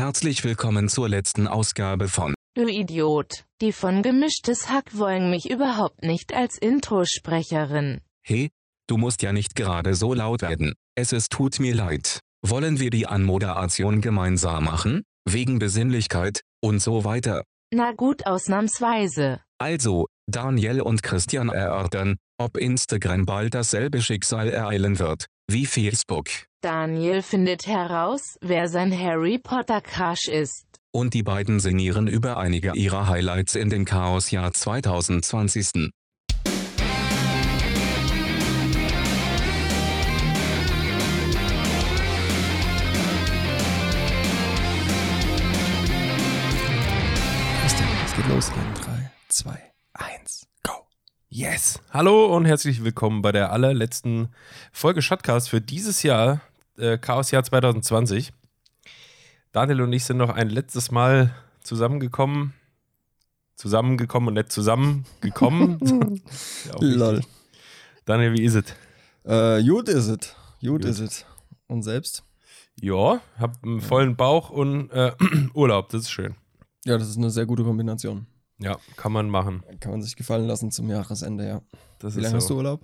Herzlich willkommen zur letzten Ausgabe von Du Idiot. Die von Gemischtes Hack wollen mich überhaupt nicht als Introsprecherin. Hey, du musst ja nicht gerade so laut werden. Es ist tut mir leid. Wollen wir die Anmoderation gemeinsam machen? Wegen Besinnlichkeit und so weiter. Na gut, ausnahmsweise. Also, Daniel und Christian erörtern, ob Instagram bald dasselbe Schicksal ereilen wird, wie Facebook. Daniel findet heraus, wer sein Harry Potter Crush ist. Und die beiden sinnieren über einige ihrer Highlights in dem Chaosjahr 2020. Christian, es geht los in 3, 2, 1, go. Yes. Hallo und herzlich willkommen bei der allerletzten Folge Shotcast für dieses Jahr, äh, Chaosjahr 2020. Daniel und ich sind noch ein letztes Mal zusammengekommen. Zusammengekommen und nicht zusammengekommen. Ja, Lol. Daniel, wie ist es? Äh, gut ist es. Gut Gut. ist es. Und selbst? Ja, hab einen vollen Bauch und äh, Urlaub, das ist schön. Ja, das ist eine sehr gute Kombination. Ja, kann man machen. Kann man sich gefallen lassen zum Jahresende, ja. Das Wie ist lange hast so. du Urlaub?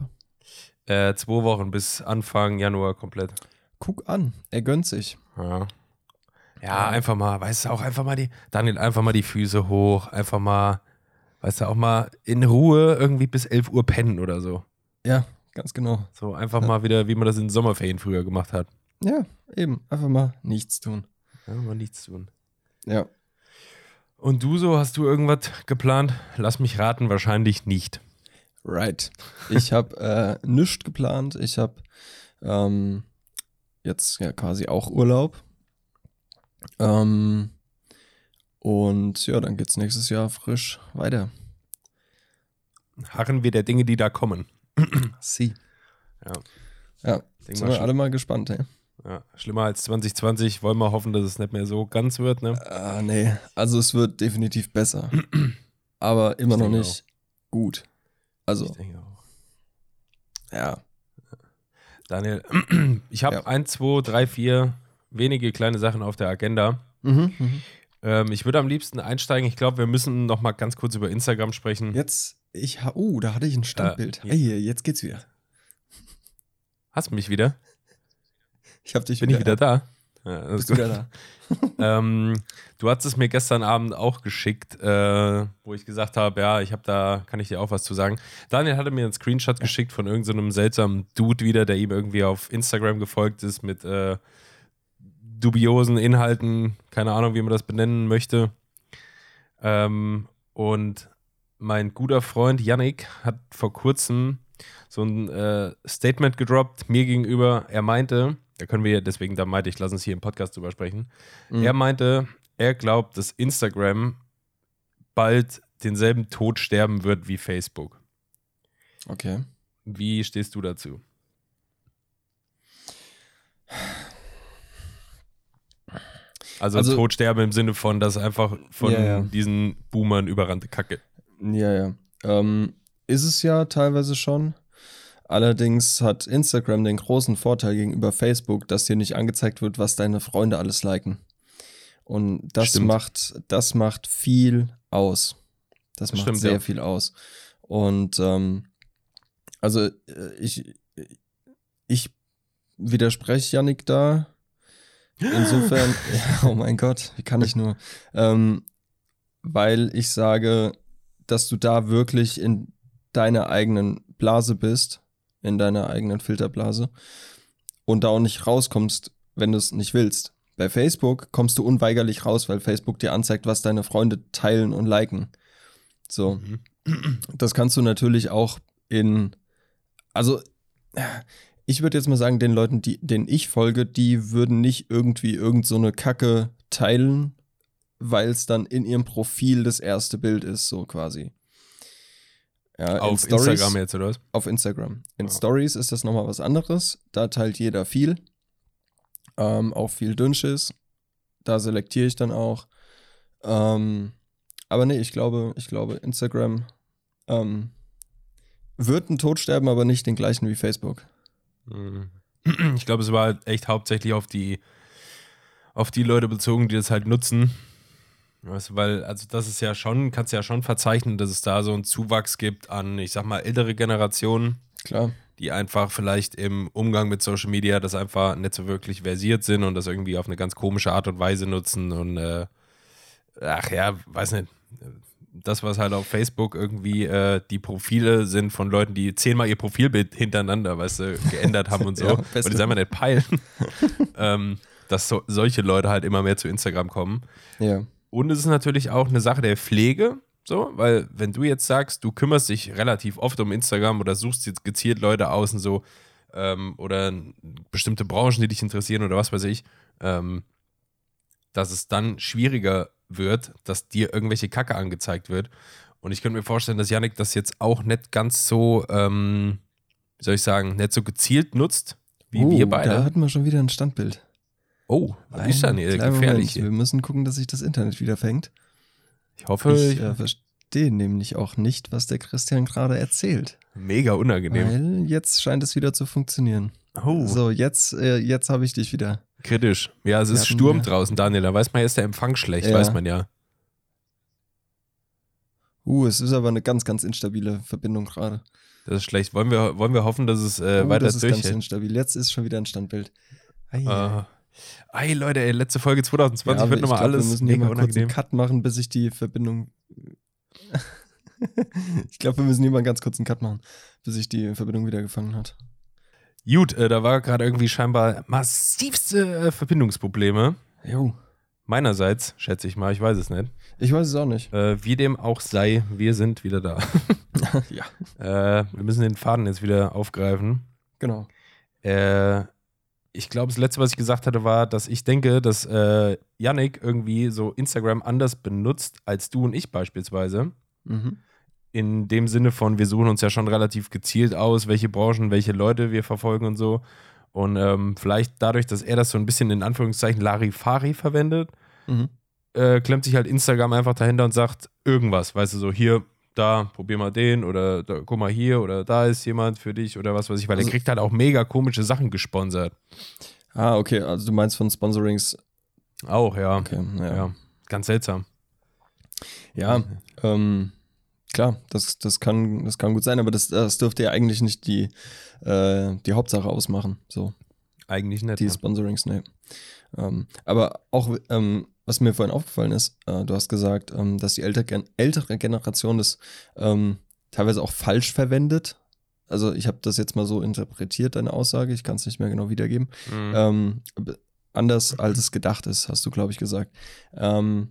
Äh, zwei Wochen bis Anfang Januar komplett. Guck an, er gönnt sich. Ja. Ja, einfach mal, weißt du, auch einfach mal die, Daniel, einfach mal die Füße hoch, einfach mal, weißt du, auch mal in Ruhe irgendwie bis 11 Uhr pennen oder so. Ja, ganz genau. So einfach mal wieder, wie man das in Sommerferien früher gemacht hat. Ja, eben. Einfach mal nichts tun. Ja, mal nichts tun. Ja. Und du so, hast du irgendwas geplant? Lass mich raten, wahrscheinlich nicht. Right. Ich habe äh, nichts geplant. Ich habe ähm, jetzt ja quasi auch Urlaub. Ähm, und ja, dann geht's nächstes Jahr frisch weiter. Harren wir der Dinge, die da kommen. Sie. Ja. Ja, Denk sind wir schon. alle mal gespannt, ey. Ja, schlimmer als 2020. Wollen wir hoffen, dass es nicht mehr so ganz wird, ne? Ah, nee. Also es wird definitiv besser. Aber immer Ich noch nicht gut. Also, Ich denke auch. ja. Daniel, ich habe Ja. ein, zwei, drei, vier wenige kleine Sachen auf der Agenda. Mhm, mhm. Ähm, ich würde am liebsten einsteigen. Ich glaube, wir müssen noch mal ganz kurz über Instagram sprechen. Jetzt, ich ha oh, da hatte ich ein Standbild. ja. Ey, jetzt geht's wieder. Hast du mich wieder? Ich hab dich Bin ich wieder da? Ja, Bist ist du wieder da? ähm, du hast es mir gestern Abend auch geschickt, äh, wo ich gesagt habe, ja, ich habe da, kann ich dir auch was zu sagen. Daniel hatte mir einen Screenshot geschickt von irgendeinem so seltsamen Dude wieder, der ihm irgendwie auf Instagram gefolgt ist mit äh, dubiosen Inhalten, keine Ahnung, wie man das benennen möchte. Ähm, und mein guter Freund Yannick hat vor kurzem so ein äh, Statement gedroppt mir gegenüber. Er meinte, da können wir, deswegen da meinte ich, lass uns hier im Podcast drüber sprechen. Mhm. Er meinte, er glaubt, dass Instagram bald denselben Tod sterben wird wie Facebook. Okay. Wie stehst du dazu? Also, Also- Todsterben im Sinne von, dass einfach von Ja, ja. diesen Boomern überrannte Kacke. Ja, ja. Ähm, ist es ja teilweise schon. Allerdings hat Instagram den großen Vorteil gegenüber Facebook, dass dir nicht angezeigt wird, was deine Freunde alles liken. Und das Stimmt. macht, das macht viel aus. Das macht Stimmt, sehr ja. viel aus. Und ähm, also äh, ich, ich widerspreche Yannick da. Insofern, ja, oh mein Gott, wie kann ich nur? Ähm, weil ich sage, dass du da wirklich in deiner eigenen Blase bist, in deiner eigenen Filterblase und da auch nicht rauskommst, wenn du es nicht willst. Bei Facebook kommst du unweigerlich raus, weil Facebook dir anzeigt, was deine Freunde teilen und liken. So, Mhm. das kannst du natürlich auch in, also ich würde jetzt mal sagen, den Leuten, die, denen ich folge, die würden nicht irgendwie irgend so eine Kacke teilen, weil es dann in ihrem Profil das erste Bild ist, so quasi. Ja, in Auf Stories- Instagram jetzt, oder was? Auf Instagram. In Ah. Stories ist das nochmal was anderes. Da teilt jeder viel. Ähm, auch viel Dünnschiss. Da selektiere ich dann auch. Ähm, aber nee, ich glaube, ich glaube, Instagram ähm, wird ein Tod sterben, aber nicht den gleichen wie Facebook. Mhm. Ich glaube, es war halt echt hauptsächlich auf die auf die Leute bezogen, die das halt nutzen. Weißt du, weil, also das ist ja schon, kannst ja schon verzeichnen, dass es da so einen Zuwachs gibt an, ich sag mal, ältere Generationen, Klar. die einfach vielleicht im Umgang mit Social Media das einfach nicht so wirklich versiert sind und das irgendwie auf eine ganz komische Art und Weise nutzen und äh, ach ja, weiß nicht. Das, was halt auf Facebook irgendwie äh, die Profile sind von Leuten, die zehnmal ihr Profilbild hintereinander, weißt du, geändert haben und so, Ja, beste. die sagen wir nicht peilen, ähm, dass so, solche Leute halt immer mehr zu Instagram kommen. Ja. Und es ist natürlich auch eine Sache der Pflege, so, weil wenn du jetzt sagst, du kümmerst dich relativ oft um Instagram oder suchst jetzt gezielt Leute aus und so, ähm, oder bestimmte Branchen, die dich interessieren oder was weiß ich, ähm, dass es dann schwieriger wird, dass dir irgendwelche Kacke angezeigt wird. Und ich könnte mir vorstellen, dass Yannick das jetzt auch nicht ganz so, ähm, wie soll ich sagen, nicht so gezielt nutzt, wie oh, wir Da beide. hatten wir schon wieder ein Standbild. Oh, was ist denn hier gefährlich? Moment. Wir müssen gucken, dass sich das Internet wieder fängt. Ich hoffe, Ich äh, verstehe nämlich auch nicht, was der Christian gerade erzählt. mega unangenehm. Weil jetzt scheint es wieder zu funktionieren. Oh. So, jetzt, äh, jetzt habe ich dich wieder. Kritisch. Ja, es Wir ist Sturm ja- draußen, Daniel. Da weiß man, ist der Empfang schlecht, Ja. weiß man ja. Uh, es ist aber eine ganz, ganz instabile Verbindung gerade. Das ist schlecht. Wollen wir, wollen wir hoffen, dass es äh, oh, weiter das ist ganz durchhält? instabil. Jetzt ist schon wieder ein Standbild. Ei, Äh, ey, Leute, ey, letzte Folge 2020 aber wird nochmal glaub, alles Wir müssen mega mal kurz einen. Cut machen, bis ich die Verbindung. ich glaube, wir müssen hier mal ganz kurz einen Cut machen, bis sich die Verbindung wieder gefangen hat. Gut, äh, da war gerade irgendwie scheinbar massivste äh, Verbindungsprobleme. Jo. Meinerseits, schätze ich mal, ich weiß es nicht. Ich weiß es auch nicht. Äh, wie dem auch sei, wir sind wieder da. ja. äh, wir müssen den Faden jetzt wieder aufgreifen. Genau. Äh, ich glaube, das letzte, was ich gesagt hatte, war, dass ich denke, dass äh, Yannick irgendwie so Instagram anders benutzt als du und ich beispielsweise. Mhm. In dem Sinne von, wir suchen uns ja schon relativ gezielt aus, welche Branchen, welche Leute wir verfolgen und so. Und ähm, vielleicht dadurch, dass er das so ein bisschen in Anführungszeichen Larifari verwendet, Mhm. äh, klemmt sich halt Instagram einfach dahinter und sagt irgendwas, weißt du, so hier, da, probier mal den oder da, guck mal hier oder da ist jemand für dich oder was weiß ich, weil Also- er kriegt halt auch mega komische Sachen gesponsert. Ah, okay. Also du meinst von Sponsorings. Auch, ja. Okay, ja. Ja, ganz seltsam. Ja, ähm, klar, das, das, kann, das kann gut sein, aber das, das dürfte ja eigentlich nicht die, äh, die Hauptsache ausmachen. So, Eigentlich nicht. die ne? Sponsorings, nee. Ähm, aber auch, ähm, was mir vorhin aufgefallen ist, äh, du hast gesagt, ähm, dass die ältere, ältere Generation das ähm, teilweise auch falsch verwendet. Also ich habe das jetzt mal so interpretiert, deine Aussage, ich kann es nicht mehr genau wiedergeben. Mhm. Ähm, anders als es gedacht ist, hast du, glaube ich, gesagt. Ähm,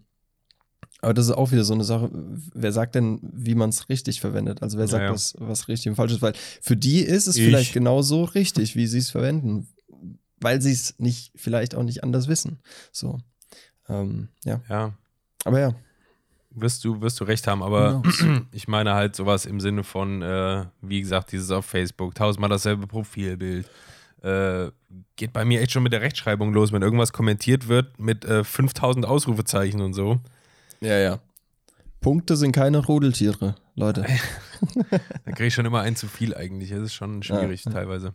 aber das ist auch wieder so eine Sache. Wer sagt denn, wie man es richtig verwendet? Also wer sagt, Ja, ja. Was, was richtig und falsch ist? Weil für die ist es Ich. vielleicht genauso richtig, wie sie es verwenden, weil sie es nicht, vielleicht auch nicht anders wissen. So. Ähm, ja. ja, Aber ja. wirst du, wirst du recht haben, aber knows? ich meine halt sowas im Sinne von, äh, wie gesagt, dieses auf Facebook, tausendmal dasselbe Profilbild. Äh, geht bei mir echt schon mit der Rechtschreibung los, wenn irgendwas kommentiert wird mit äh, 5000 Ausrufezeichen und so. Ja, ja. Punkte sind keine Rudeltiere, Leute. Da kriege ich schon immer ein zu viel eigentlich. Das ist schon schwierig ja. teilweise.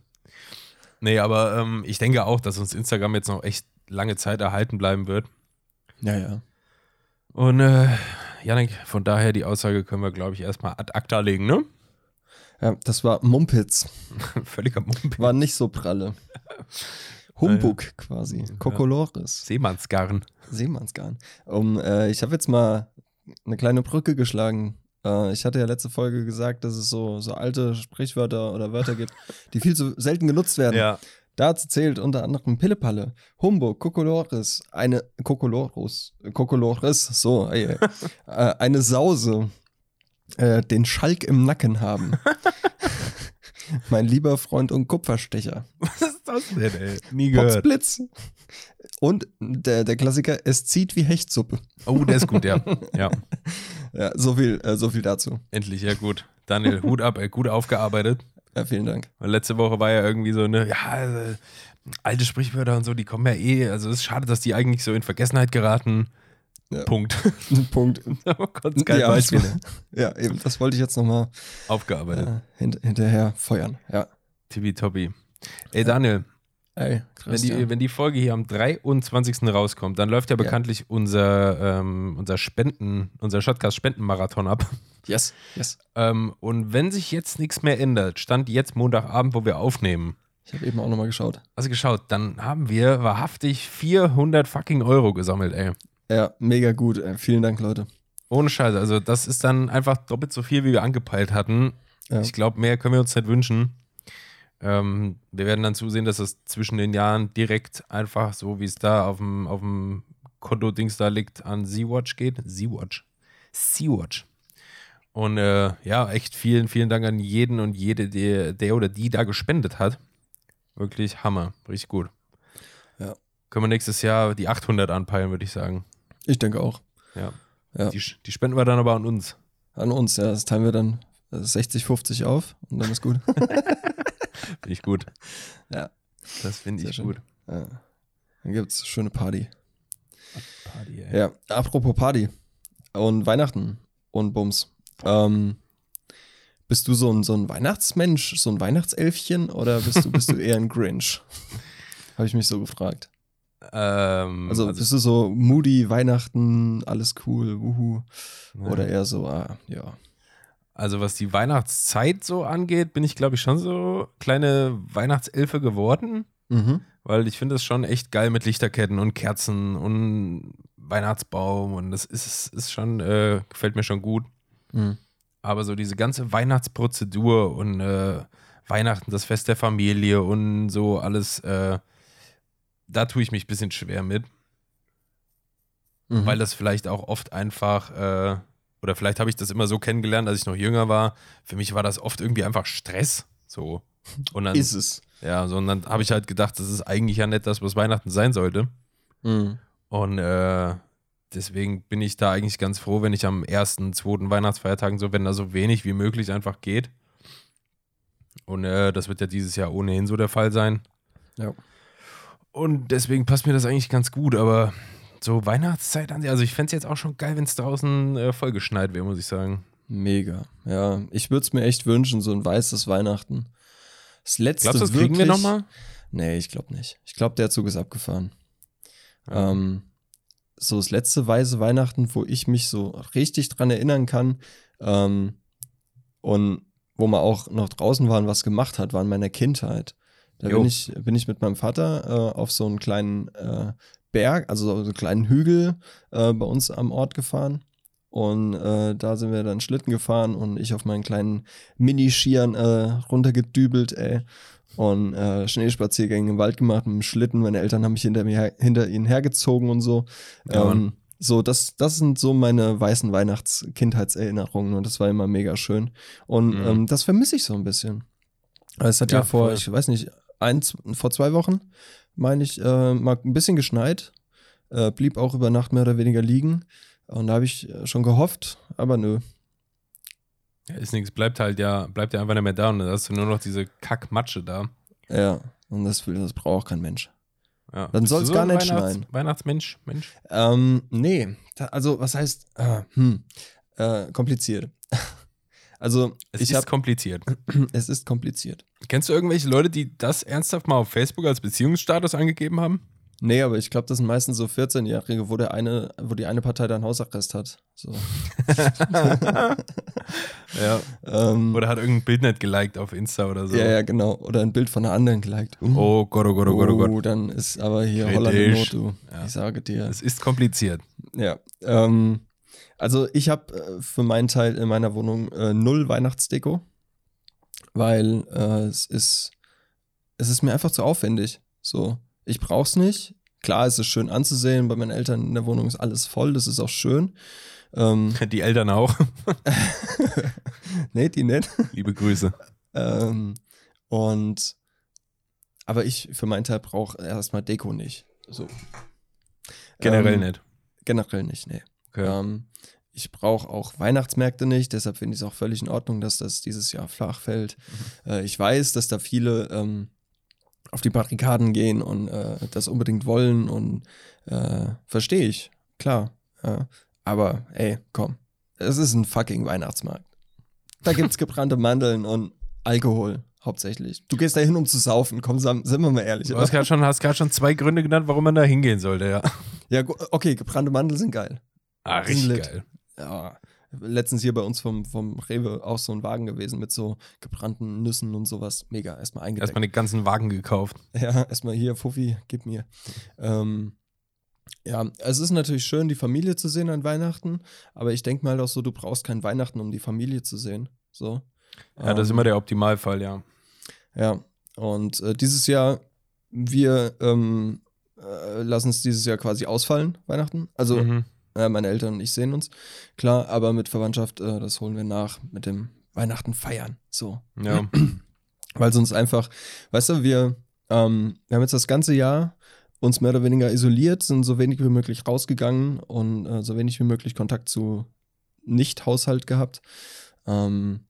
Nee, aber ähm, ich denke auch, dass uns Instagram jetzt noch echt lange Zeit erhalten bleiben wird. Ja, ja. Und äh, Janik, von daher die Aussage können wir, glaube ich, erstmal ad acta legen, ne? Ja, das war Mumpitz. Völliger Mumpel. War nicht so pralle. Humbug quasi. Kokolores. Seemannsgarn. Seemannsgarn. Um, äh, ich habe jetzt mal eine kleine Brücke geschlagen. Äh, ich hatte ja letzte Folge gesagt, dass es so, so alte Sprichwörter oder Wörter gibt, die viel zu selten genutzt werden. Ja. Dazu zählt unter anderem Pillepalle, Humbug, Kokolores, eine Kokolorus, Kokolores, so, ey, äh, eine Sause, äh, den Schalk im Nacken haben. mein lieber Freund und Kupferstecher. Was ist das denn, ey? Nie gehört. Potzblitz. Und der, der Klassiker, es zieht wie Hechtsuppe. Oh, der ist gut, ja. Ja, Ja, so viel, äh, so viel dazu. endlich, ja gut. Daniel, Hut ab, ey, gut aufgearbeitet. Ja, vielen Dank. Weil letzte Woche war ja irgendwie so eine, ja, äh, alte Sprichwörter und so, die kommen ja eh. Also es ist schade, dass die eigentlich so in Vergessenheit geraten. Ja. Punkt. Punkt. oh Gott, geil ja, Beispiele. ja, eben, das wollte ich jetzt nochmal Aufgearbeitet. äh, hint, hinterher feuern. Ja. Tippitoppi. Ey, Daniel, Ey, krass. Wenn die, ja. wenn die Folge hier am 23. rauskommt, dann läuft ja bekanntlich unser, ähm, unser Spenden, unser Shotcast Spendenmarathon ab. Yes, yes. Ähm, und wenn sich jetzt nichts mehr ändert, stand jetzt Montagabend, wo wir aufnehmen, Ich habe eben auch nochmal geschaut. also geschaut, dann haben wir wahrhaftig 400 fucking Euro gesammelt, ey. Ja, mega gut. Ey. Vielen Dank, Leute. Ohne Scheiße. Also, das ist dann einfach doppelt so viel, wie wir angepeilt hatten. Ja. Ich glaube, mehr können wir uns nicht wünschen. Ähm, wir werden dann zusehen, dass das zwischen den Jahren direkt einfach so, wie es da auf dem, auf dem Konto-Dings da liegt, an Sea-Watch geht. Sea-Watch. Sea-Watch. Und äh, ja, echt vielen, vielen Dank an jeden und jede, der, der oder die da gespendet hat. Wirklich Hammer. Richtig gut. Ja. Können wir nächstes Jahr die 800 anpeilen, würde ich sagen. Ich denke auch. Ja. Ja. Die, die spenden wir dann aber an uns. An uns, ja. Das teilen wir dann äh, 60, 50 auf und dann ist gut. Finde ich gut. Ja. Das finde ich schön. gut. ja. Dann gibt's schöne Party. Party, ey. Ja, apropos Party und Weihnachten und Bums. Ähm, bist du so ein, so ein Weihnachtsmensch, so ein Weihnachtselfchen oder bist du, bist du eher ein Grinch? Habe ich mich so gefragt. Ähm, Also, bist du so moody, Weihnachten, alles cool, wuhu. ja. Oder eher so, ah, ja. Also was die Weihnachtszeit so angeht, bin ich glaube ich schon so kleine Weihnachtselfe geworden, Mhm. weil ich finde es schon echt geil mit Lichterketten und Kerzen und Weihnachtsbaum und das ist, ist schon, äh, gefällt mir schon gut. Mhm. Aber so diese ganze Weihnachtsprozedur und äh, Weihnachten, das Fest der Familie und so alles, äh, da tue ich mich ein bisschen schwer mit. Mhm. weil das vielleicht auch oft einfach, äh, oder vielleicht habe ich das immer so kennengelernt, als ich noch jünger war. Für mich war das oft irgendwie einfach Stress. So. Und dann, ist es. ja, so, und dann habe ich halt gedacht, das ist eigentlich ja nicht das, was Weihnachten sein sollte. Mhm. Und äh, deswegen bin ich da eigentlich ganz froh, wenn ich am ersten, zweiten Weihnachtsfeiertagen so, wenn da so wenig wie möglich einfach geht. Und äh, das wird ja dieses Jahr ohnehin so der Fall sein. Ja. Und deswegen passt mir das eigentlich ganz gut, aber so Weihnachtszeit an sich, also ich fände es jetzt auch schon geil, wenn es draußen äh, vollgeschneit wäre, muss ich sagen. Mega. Ja, ich würde es mir echt wünschen, so ein weißes Weihnachten. Das letzte Glaubst du, das wirklich, kriegen wir nochmal? Nee, ich glaube nicht. Ich glaube, der Zug ist abgefahren. Ja. Ähm, so das letzte weiße Weihnachten, wo ich mich so richtig dran erinnern kann ähm, und wo man auch noch draußen war und was gemacht hat, war in meiner Kindheit. Da Jo. bin ich, bin ich mit meinem Vater äh, auf so einen kleinen äh, Berg, also so einen kleinen Hügel äh, bei uns am Ort gefahren. Und äh, da sind wir dann Schlitten gefahren und ich auf meinen kleinen Mini-Skiern äh, runtergedübelt, ey. Und äh, Schneespaziergänge im Wald gemacht mit dem Schlitten. Meine Eltern haben mich hinter, mir her, hinter ihnen hergezogen und so. Ja, ähm, so, das, das sind so meine weißen Weihnachts-Kindheitserinnerungen und das war immer mega schön. Und Mhm. ähm, das vermisse ich so ein bisschen. Es hat ja, Ja, vor, voll. ich weiß nicht, eins, vor zwei Wochen, meine ich, äh, mal ein bisschen geschneit. Äh, blieb auch über Nacht mehr oder weniger liegen. Und da habe ich äh, schon gehofft, aber nö. Ja, ist nichts, bleibt halt ja, bleibt ja einfach nicht mehr da und dann hast du nur noch diese Kackmatsche da. Ja, und das, das braucht kein Mensch. Ja. Dann Bist soll's du gar nicht Weihnachts schneien. Weihnachtsmensch, Mensch. Ähm, nee, also was heißt, äh, hm, äh, kompliziert. Also Es ist habe, kompliziert. es ist kompliziert. Kennst du irgendwelche Leute, die das ernsthaft mal auf Facebook als Beziehungsstatus angegeben haben? Nee, aber ich glaube, das sind meistens so 14-Jährige, wo der eine, wo die eine Partei dann Hausarrest hat. So. ja. Ähm, Oder hat irgendein Bild nicht geliked auf Insta oder so. Ja, ja, genau. Oder ein Bild von einer anderen geliked. Uh, Oh Gott, oh Gott, oh Gott, oh Gott. dann ist aber hier Kritisch. Holland in Not, du. Ja. Ich sage dir. Es ist kompliziert. Ja. Ähm, also ich habe äh, für meinen Teil in meiner Wohnung äh, null Weihnachtsdeko, weil äh, es ist es ist mir einfach zu aufwendig. So, ich brauch's nicht. Klar, es ist schön anzusehen. Bei meinen Eltern in der Wohnung ist alles voll. Das ist auch schön. Ähm, Die Eltern auch. nee, die nicht. Liebe Grüße. Ähm, und aber ich für meinen Teil brauche erstmal Deko nicht. So. Generell ähm, nicht. Generell nicht, nee. Okay. Ähm, ich brauche auch Weihnachtsmärkte nicht, deshalb finde ich es auch völlig in Ordnung, dass das dieses Jahr flach fällt. Mhm. Äh, ich weiß, dass da viele ähm, auf die Barrikaden gehen und äh, das unbedingt wollen und äh, verstehe ich, klar. Ja. Aber ey, komm, es ist ein fucking Weihnachtsmarkt. Da gibt's gebrannte Mandeln und Alkohol. hauptsächlich. Du gehst da hin, um zu saufen. Komm, sind wir mal ehrlich. Du hast gerade schon, hast schon zwei Gründe genannt, warum man da hingehen sollte, ja. Ja, okay, gebrannte Mandeln sind geil. Ah, lit. geil. Ja. Letztens hier bei uns vom, vom Rewe auch so ein Wagen gewesen mit so gebrannten Nüssen und sowas. Mega, erstmal eingedeckt. Erstmal den ganzen Wagen gekauft. Ja, erstmal hier, Fuffi, gib mir. Ähm, ja, es ist natürlich schön, die Familie zu sehen an Weihnachten, aber ich denke mal auch so, du brauchst kein Weihnachten, um die Familie zu sehen. So. Ja, das ist Ähm, immer der Optimalfall, ja. Ja, und äh, dieses Jahr, wir ähm, äh, lassen es dieses Jahr quasi ausfallen, Weihnachten. Also Mhm. Äh, meine Eltern und ich sehen uns, klar, aber mit Verwandtschaft, äh, das holen wir nach mit dem Weihnachten feiern. So. Ja. Weil sonst einfach, weißt du, wir, ähm, wir haben jetzt das ganze Jahr uns mehr oder weniger isoliert, sind so wenig wie möglich rausgegangen und äh, so wenig wie möglich Kontakt zu Nicht-Haushalt gehabt. Ähm,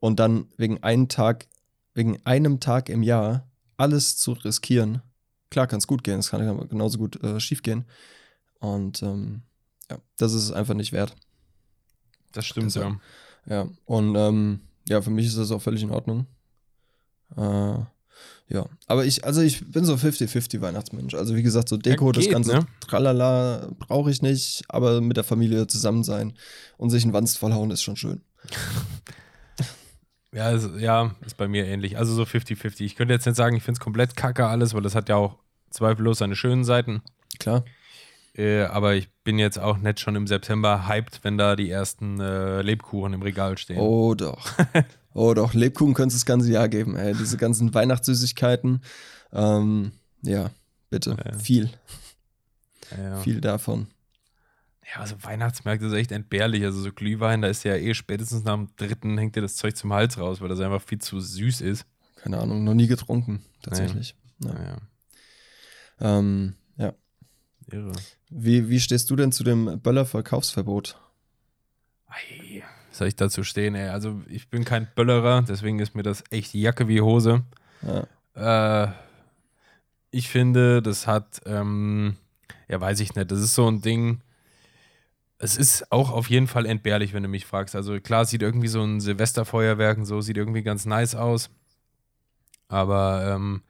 und dann wegen einem Tag, wegen einem Tag im Jahr alles zu riskieren. Klar kann es gut gehen, es kann genauso gut äh, schief gehen. Und ähm, ja, das ist es einfach nicht wert. Das stimmt, Das- ja. Ja, und ähm, ja, für mich ist das auch völlig in Ordnung. Äh, ja, aber ich, also ich bin so 50-50 Weihnachtsmensch. Also wie gesagt, so Deko, Ja, das geht, ganze ne? Tralala brauche ich nicht, aber mit der Familie zusammen sein und sich einen Wanst vollhauen ist schon schön. Ja, ist, ja, ist bei mir ähnlich. Also so 50-50. Ich könnte jetzt nicht sagen, ich finde es komplett kacke alles, weil das hat ja auch zweifellos seine schönen Seiten. Klar. Äh, aber ich bin jetzt auch nicht schon im September hyped, wenn da die ersten äh, Lebkuchen im Regal stehen. Oh doch. oh doch, Lebkuchen könnte es das ganze Jahr geben, ey. Diese ganzen Weihnachtssüßigkeiten. Ähm, ja, bitte. Ja. Viel, ja. viel davon. ja, also Weihnachtsmärkte ist echt entbehrlich. Also so Glühwein, da ist ja eh spätestens nach dem dritten hängt dir das Zeug zum Hals raus, weil das einfach viel zu süß ist. Keine Ahnung, noch nie getrunken, tatsächlich. Ja. Naja, Ähm, ja. Irre. Wie, wie stehst du denn zu dem Böller-Verkaufsverbot? Soll ich dazu stehen, ey? Also ich bin kein Böllerer, deswegen ist mir das echt Jacke wie Hose. Ja. Äh, ich finde, das hat, ähm, ja, weiß ich nicht, das ist so ein Ding. Es ist auch auf jeden Fall entbehrlich, wenn du mich fragst. Also klar, sieht irgendwie so ein Silvesterfeuerwerk und so, sieht irgendwie ganz nice aus. Aber ähm,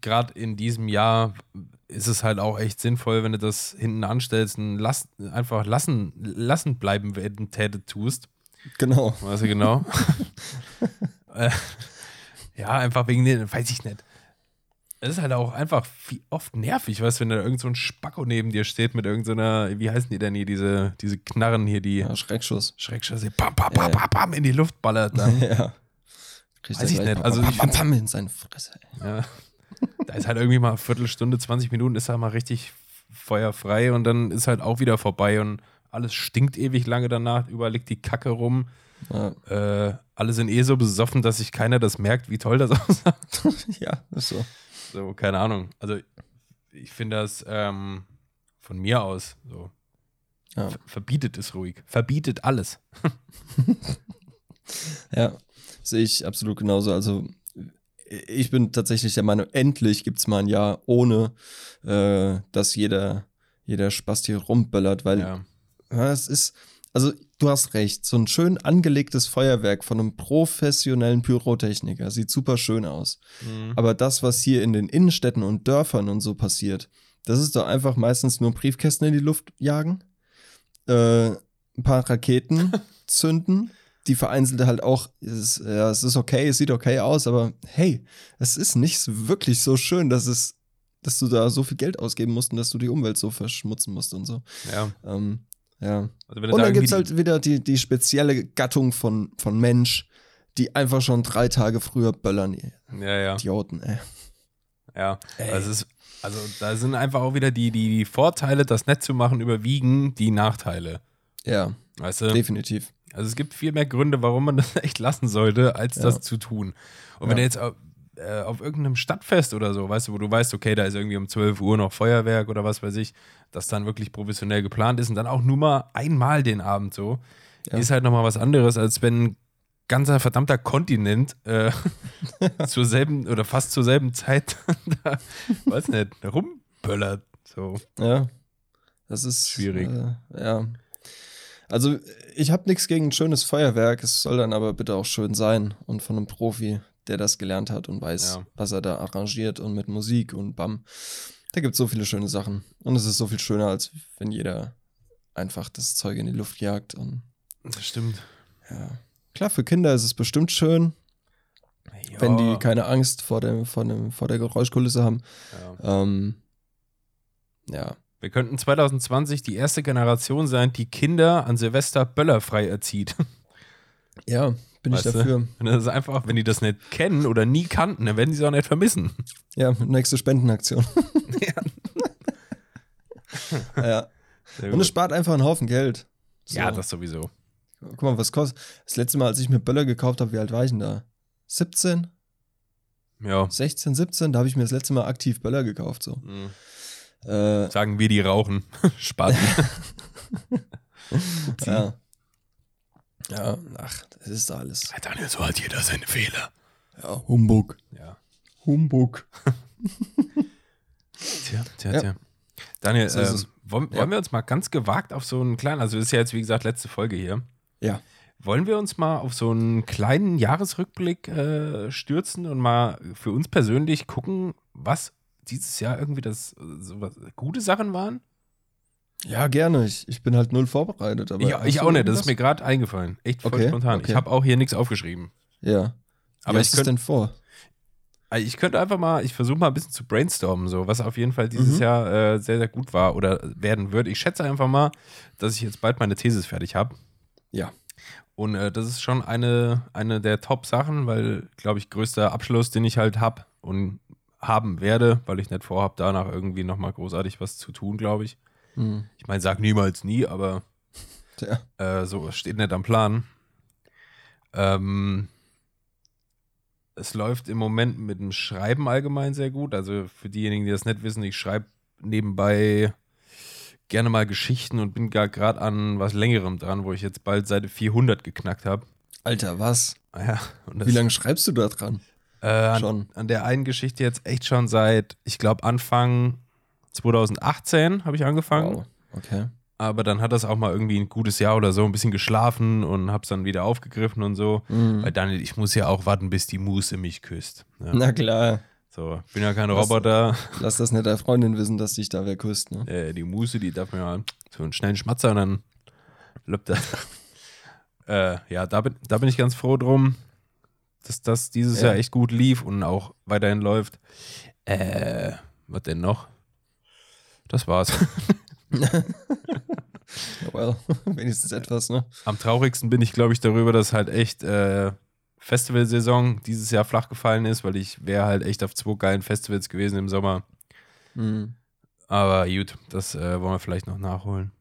gerade in diesem Jahr ist es halt auch echt sinnvoll, wenn du das hinten anstellst und lass, einfach lassen, lassen bleiben werden Täte tust. Genau. Weißt du genau? äh, ja, einfach wegen den, weiß ich nicht. Es ist halt auch einfach viel, oft nervig, weißt du, wenn da irgend so ein Spacko neben dir steht mit irgendeiner, wie heißen die denn hier, diese, diese Knarren hier, die Ja, Schreckschuss. Schreckschüsse, bam, bam, bam, bam, bam, in die Luft ballert dann. ja. Weiß ich nicht, Pam, also pam, ich pam, pam in seine Fresse. Ja. Da ist halt irgendwie mal eine Viertelstunde, 20 Minuten ist da mal richtig feuerfrei und dann ist halt auch wieder vorbei und alles stinkt ewig lange danach, überall liegt die Kacke rum. Ja. Äh, alle sind eh so besoffen, dass sich keiner das merkt, wie toll das aussah. ja, ist so. So, keine Ahnung. Also, ich finde das ähm, von mir aus so. Ja. Ver- Verbietet es ruhig. Verbietet alles. Ja, sehe ich absolut genauso. Also ich bin tatsächlich der Meinung, endlich gibt es mal ein Jahr ohne, äh, dass jeder, jeder Spast hier rumböllert, weil Ja. ja, es ist, also du hast recht, so ein schön angelegtes Feuerwerk von einem professionellen Pyrotechniker sieht super schön aus. Mhm. Aber das, was hier in den Innenstädten und Dörfern und so passiert, das ist doch einfach meistens nur Briefkästen in die Luft jagen, äh, ein paar Raketen zünden, die vereinzelte halt auch, es, ja, es ist okay, es sieht okay aus, aber hey, es ist nicht wirklich so schön, dass es, dass du da so viel Geld ausgeben musst und dass du die Umwelt so verschmutzen musst und so. ja. Ähm, ja. Also Und da dann gibt es halt wieder die, die spezielle Gattung von, von Mensch, die einfach schon drei Tage früher böllern, die Ja, ja. Idioten, ey. Ja. Ey. Also, ist, also da sind einfach auch wieder die, die, die Vorteile, das nett zu machen, überwiegen die Nachteile. Ja, Weißt du? definitiv. Also es gibt viel mehr Gründe, warum man das echt lassen sollte, als Ja. das zu tun. Und wenn Ja. du jetzt auf, äh, auf irgendeinem Stadtfest oder so, weißt du, wo du weißt, okay, da ist irgendwie um 12 Uhr noch Feuerwerk oder was weiß ich, das dann wirklich professionell geplant ist und dann auch nur mal einmal den Abend so, Ja. ist halt nochmal was anderes, als wenn ein ganzer verdammter Kontinent äh, zur selben oder fast zur selben Zeit da, weiß nicht, rumböllert. So. Ja, das ist Schwierig. Äh, ja. Also, ich habe nichts gegen ein schönes Feuerwerk, es soll dann aber bitte auch schön sein und von einem Profi. der das gelernt hat und weiß, Ja. was er da arrangiert und mit Musik und bam. Da gibt es so viele schöne Sachen. Und es ist so viel schöner, als wenn jeder einfach das Zeug in die Luft jagt. Und Das stimmt. ja. Klar, für Kinder ist es bestimmt schön, wenn die Ja. keine Angst vor, dem, vor, dem, vor der Geräuschkulisse haben. Ja. Ähm, ja. Wir könnten 2020 die erste Generation sein, die Kinder an Silvester böllerfrei erzieht. Ja, bin Weißt ich du? dafür. Und das ist einfach, wenn die das nicht kennen oder nie kannten, dann werden die es auch nicht vermissen. Ja, nächste Spendenaktion. ja. Sehr Und es spart einfach einen Haufen Geld. So. Ja, das sowieso. Guck mal, was kostet. Das letzte Mal, als ich mir Böller gekauft habe, wie alt war ich denn da? 17? Ja. 16, 17? Da habe ich mir das letzte Mal aktiv Böller gekauft. So. Mhm. Äh, Sagen wir, die rauchen. Spart. ja. Ja, ach, das ist alles. Daniel, so hat jeder seine Fehler. Ja, Humbug. Ja. Humbug. Tja, tja, Ja. tja. Daniel, So ähm, wollen, Ja. wollen wir uns mal ganz gewagt auf so einen kleinen, also das ist ja jetzt wie gesagt letzte Folge hier. Ja. Wollen wir uns mal auf so einen kleinen Jahresrückblick äh, stürzen und mal für uns persönlich gucken, was dieses Jahr irgendwie das äh, so was, gute Sachen waren? Ja, gerne. Ich, ich bin halt null vorbereitet. Aber ja, ich auch nicht, das ist mir gerade eingefallen. Echt voll Okay, spontan. okay. Ich habe auch hier nichts aufgeschrieben. Ja. Aber Wie ich könnte denn vor? Also Ich könnte einfach mal, ich versuche mal ein bisschen zu brainstormen, so was auf jeden Fall dieses Mhm. Jahr äh, sehr, sehr gut war oder werden wird. Ich schätze einfach mal, dass ich jetzt bald meine Thesis fertig habe. Ja. Und äh, das ist schon eine, eine der Top-Sachen, weil, glaube ich, größter Abschluss, den ich halt habe und haben werde, weil ich nicht vorhabe, danach irgendwie nochmal großartig was zu tun, glaube ich. Hm. Ich meine, sag niemals nie, aber äh, so steht nicht am Plan. Ähm, es läuft im Moment mit dem Schreiben allgemein sehr gut. Also für diejenigen, die das nicht wissen, ich schreibe nebenbei gerne mal Geschichten und bin gar gerade an was Längerem dran, wo ich jetzt bald Seite 400 geknackt habe. Alter, was? Ja, Wie lange schreibst du da dran? Äh, an, an der einen Geschichte jetzt echt schon seit, ich glaube, Anfang 2018 habe ich angefangen. Wow. Okay. Aber dann hat das auch mal irgendwie ein gutes Jahr oder so ein bisschen geschlafen und hab's dann wieder aufgegriffen und so. Mhm. Weil Daniel, ich muss ja auch warten, bis die Muse mich küsst. Ja. Na klar. So, ich bin ja kein Was- Roboter. Lass das nicht der Freundin wissen, dass dich da wer küsst, ne? Äh, die Muse, die darf mir mal so einen schnellen Schmatzer und dann löppt das. äh, ja, da bin, da bin ich ganz froh drum, dass das dieses Ja. Jahr echt gut lief und auch weiterhin läuft. Äh, was denn noch? Das war's. Ja, well, wenigstens etwas, ne? Am traurigsten bin ich, glaube ich, darüber, dass halt echt äh, Festivalsaison dieses Jahr flach gefallen ist, weil ich wäre halt echt auf zwei geilen Festivals gewesen im Sommer. Mhm. Aber gut, das äh, wollen wir vielleicht noch nachholen.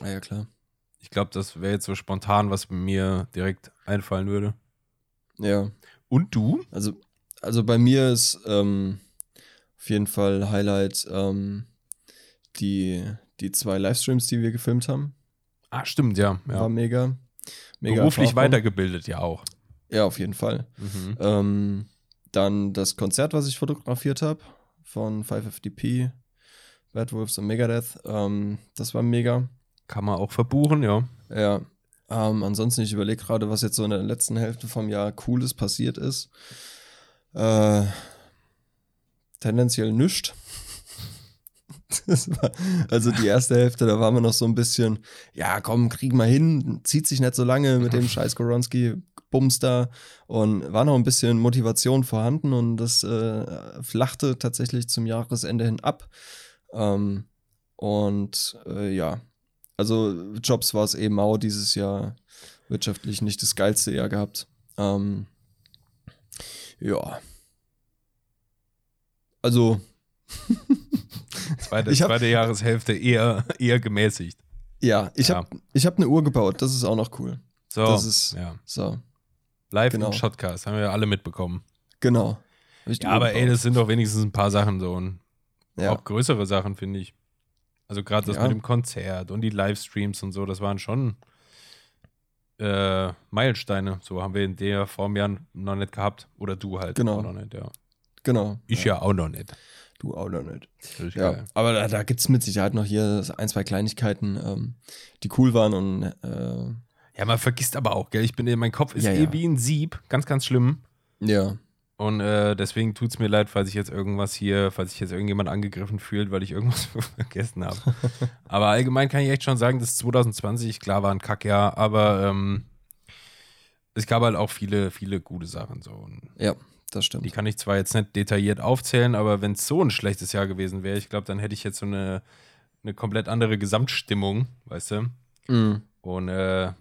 Ah, ja, klar. Ich glaube, das wäre jetzt so spontan, was mir direkt einfallen würde. Ja. Und du? Also, also bei mir ist ähm, auf jeden Fall Highlight ähm, die, die zwei Livestreams, die wir gefilmt haben. Ah, stimmt, ja. War ja. mega. mega Beruflich Erfahrung. weitergebildet, ja auch. Ja, auf jeden Fall. Mhm. Ähm, dann das Konzert, was ich fotografiert habe von 5FDP, Bad Wolves und Megadeth. Ähm, das war mega. Kann man auch verbuchen, ja. Ja. Ähm, ansonsten, ich überlege gerade, was jetzt so in der letzten Hälfte vom Jahr Cooles passiert ist. Äh, tendenziell war, also die erste Hälfte, da waren wir noch so ein bisschen, ja komm, kriegen wir hin, zieht sich nicht so lange mit dem scheiß Goronski Bums da und war noch ein bisschen Motivation vorhanden und das äh, flachte tatsächlich zum Jahresende hin ab. Ähm, und äh, ja, also Jobs war es eh mau dieses Jahr, wirtschaftlich nicht das geilste Jahr gehabt. Ähm, ja. Also, Zweite, hab- zweite Jahreshälfte eher, eher gemäßigt. ja, ich Ja. habe hab eine Uhr gebaut, das ist auch noch cool. So, Das ist- ja. So, Live genau. im Shotcast, haben wir ja alle mitbekommen. genau. Ja, aber ey, gebaut. das sind doch wenigstens ein paar Sachen so. Und ja. auch größere Sachen, finde ich. Also gerade das Ja. mit dem Konzert und die Livestreams und so, das waren schon äh, Meilensteine. So haben wir in der Form ja noch nicht gehabt. Oder du halt Genau. auch noch nicht, ja. genau. Ich ja, auch noch nicht. Du auch noch nicht. Ja, geil. aber da, da gibt es mit Sicherheit noch hier ein, zwei Kleinigkeiten, ähm, die cool waren und äh, Ja, man vergisst aber auch, gell? Ich bin, mein Kopf ist Ja, eh ja. wie ein Sieb. Ganz, ganz schlimm. Ja. Und äh, deswegen tut es mir leid, falls ich jetzt irgendwas hier, falls sich jetzt irgendjemand angegriffen fühlt, weil ich irgendwas vergessen habe. aber allgemein kann ich echt schon sagen, dass 2020, klar, war ein Kackjahr, aber ähm, es gab halt auch viele, viele gute Sachen so. Und Ja, das stimmt. die kann ich zwar jetzt nicht detailliert aufzählen, aber wenn es so ein schlechtes Jahr gewesen wäre, ich glaube, dann hätte ich jetzt so eine, eine komplett andere Gesamtstimmung, weißt du? Mhm. Und äh,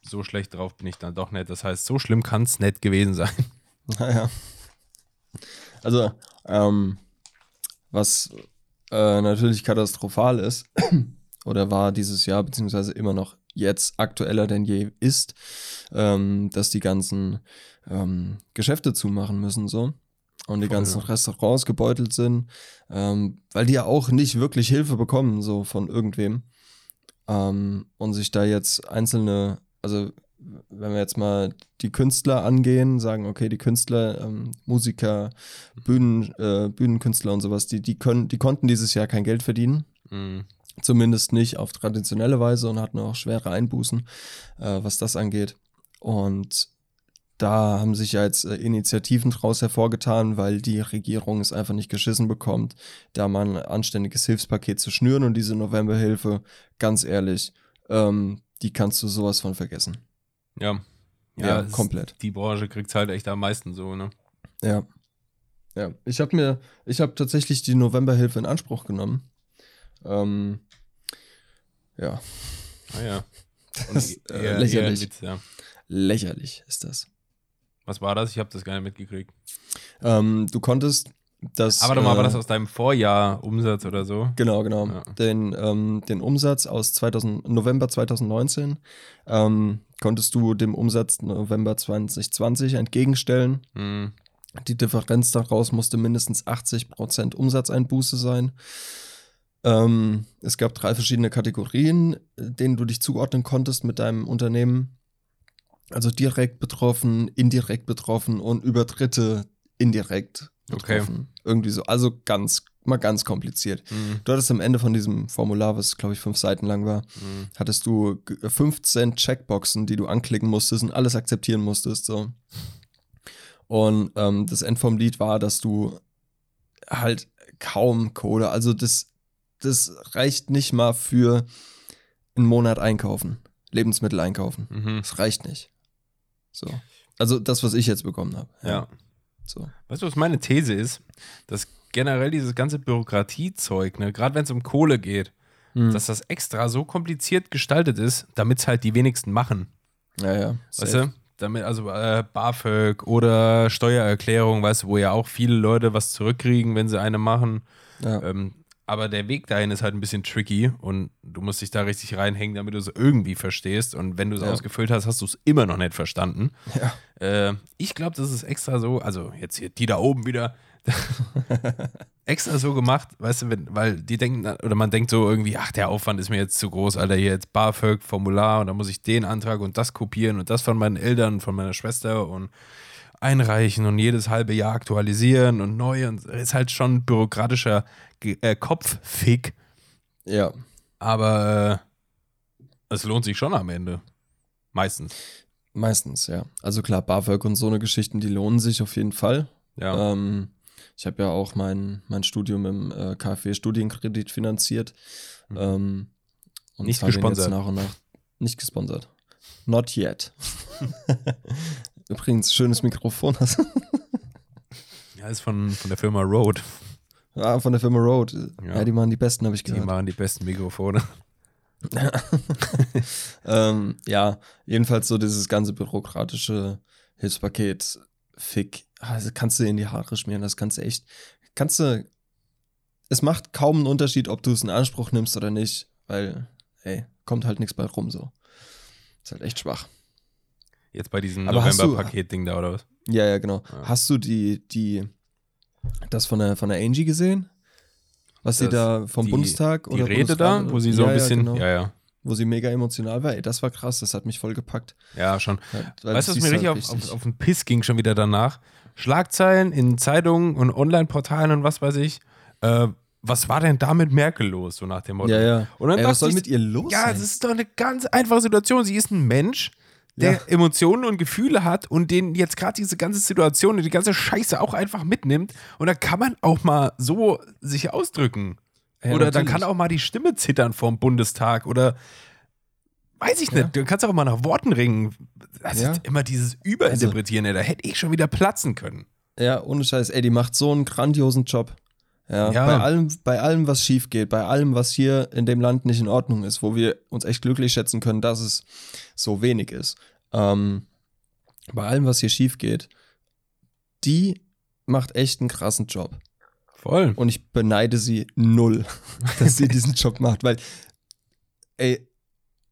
so schlecht drauf bin ich dann doch nicht. Das heißt, so schlimm kann es nicht gewesen sein. Naja. Also, ähm, was äh, natürlich katastrophal ist, oder war dieses Jahr, beziehungsweise immer noch jetzt aktueller denn je ist, ähm, dass die ganzen ähm, Geschäfte zumachen müssen, so. Und die Voll, ganzen ja. Restaurants gebeutelt sind, ähm, weil die ja auch nicht wirklich Hilfe bekommen, so von irgendwem. Ähm, und sich da jetzt einzelne, also wenn wir jetzt mal die Künstler angehen, sagen, okay, die Künstler, ähm, Musiker, Bühnen, äh, Bühnenkünstler und sowas, die, die können, die konnten dieses Jahr kein Geld verdienen. Mhm. Zumindest nicht auf traditionelle Weise und hatten auch schwere Einbußen, äh, was das angeht. Und da haben sich ja jetzt äh, Initiativen draus hervorgetan, weil die Regierung es einfach nicht geschissen bekommt, da mal ein anständiges Hilfspaket zu schnüren und diese Novemberhilfe, ganz ehrlich, ähm, die kannst du sowas von vergessen. Ja. Ja, es- komplett. Die Branche kriegt es halt echt am meisten so, ne? Ja. Ja, ich habe mir, ich habe tatsächlich die Novemberhilfe in Anspruch genommen. Ähm, ja, Ah ja. das ist eher- äh, eher lächerlich. Witz, ja. Lächerlich ist das. Was war das? Ich habe das gar nicht mitgekriegt. Ähm, du konntest das. Aber warte mal, äh, war das aus deinem Vorjahr Umsatz oder so? Genau, genau. Ja. Den, ähm, den Umsatz aus 2000, November 2019 ähm, konntest du dem Umsatz November 2020 entgegenstellen. Mhm. Die Differenz daraus musste mindestens 80% Umsatzeinbuße sein. Ähm, es gab drei verschiedene Kategorien, denen du dich zuordnen konntest mit deinem Unternehmen. Also direkt betroffen, indirekt betroffen und über Dritte indirekt Okay. betroffen. Irgendwie so. Also ganz, mal ganz kompliziert. Mhm. Du hattest am Ende von diesem Formular, was glaube ich fünf Seiten lang war, Mhm. hattest du g- 15 Checkboxen, die du anklicken musstest und alles akzeptieren musstest. So. Und ähm, das End vom Lied war, dass du halt kaum Kohle, also das, das reicht nicht mal für einen Monat einkaufen, Lebensmittel einkaufen. Mhm. Das reicht nicht. So. Also das, was ich jetzt bekommen habe. Ja. So. Weißt du, was meine These ist? Dass generell dieses ganze Bürokratiezeug, ne, gerade wenn es um Kohle geht, Hm. dass das extra so kompliziert gestaltet ist, damit es halt die wenigsten machen. ja, ja. Weißt du? Damit, also äh, BAföG oder Steuererklärung, weißt du, wo ja auch viele Leute was zurückkriegen, wenn sie eine machen. Ja. Ähm, aber der Weg dahin ist halt ein bisschen tricky und du musst dich da richtig reinhängen, damit du es irgendwie verstehst. Und wenn du es Ja. ausgefüllt hast, hast du es immer noch nicht verstanden. Ja. Äh, ich glaube, das ist extra so, also jetzt hier die da oben wieder, extra so gemacht, weißt du, wenn, weil die denken, oder man denkt so irgendwie, ach, der Aufwand ist mir jetzt zu groß, Alter, hier jetzt BAföG, Formular und dann muss ich den Antrag und das kopieren und das von meinen Eltern, von meiner Schwester und einreichen und jedes halbe Jahr aktualisieren und neu und ist halt schon bürokratischer äh, Kopffick, ja. aber äh, es lohnt sich schon am Ende. Meistens. Meistens, ja. Also klar, BAföG und so eine Geschichten, die lohnen sich auf jeden Fall. Ja. Ähm, ich habe ja auch mein, mein Studium im äh, KfW-Studienkredit finanziert. Mhm. Ähm, und Nicht gesponsert. Jetzt nach und nach. Nicht gesponsert. Not yet. Übrigens, schönes Mikrofon. hast du. ja, ist von, von der Firma Rode. ah, von der Firma Rode. Ja. Ja. die machen die besten, habe ich Die gehört. machen die besten Mikrofone. ähm, ja, jedenfalls so dieses ganze bürokratische Hilfspaket, Fick, also kannst du in die Haare schmieren, das kannst du echt, kannst du, es macht kaum einen Unterschied, ob du es in Anspruch nimmst oder nicht, weil, ey, kommt halt nichts bei rum so. Ist halt echt schwach. Jetzt bei diesem November-Paket-Ding da, oder was? Ja, ja, genau. Ja. Hast du die, die, das von der, von der Angie gesehen? Was sie Das- da vom die- Bundestag Die oder Rede da, wo sie so ja, ein bisschen. Ja, genau, Ja, ja. Wo sie mega emotional war. Ey, das war krass, das hat mich voll gepackt. Ja, schon. Ja, weißt du, was mir richtig, halt auf, auf, auf den Piss ging schon wieder danach? Schlagzeilen in Zeitungen und Online-Portalen und was weiß ich. Äh, was war denn da mit Merkel los, so nach dem Motto? Ja, ja. Und dann Ey, was soll ich- mit ihr los Ja, sein? es ist doch eine ganz einfache Situation. Sie ist ein Mensch, der Ja. Emotionen und Gefühle hat und den jetzt gerade diese ganze Situation und die ganze Scheiße auch einfach mitnimmt. Und da kann man auch mal so sich ausdrücken. Ja, oder dann natürlich. kann auch mal die Stimme zittern vorm Bundestag oder weiß ich Ja. nicht, du kannst auch mal nach Worten ringen. Das Ja. ist immer dieses Überinterpretieren, ey, da hätte ich schon wieder platzen können. Ja, ohne Scheiß. Ey, die macht so einen grandiosen Job. Ja, Ja. Bei, allem, bei allem, was schief geht, bei allem, was hier in dem Land nicht in Ordnung ist, wo wir uns echt glücklich schätzen können, dass es so wenig ist. Ähm, bei allem, was hier schief geht, die macht echt einen krassen Job. Voll. Und ich beneide sie null, dass sie diesen Job macht, weil, ey,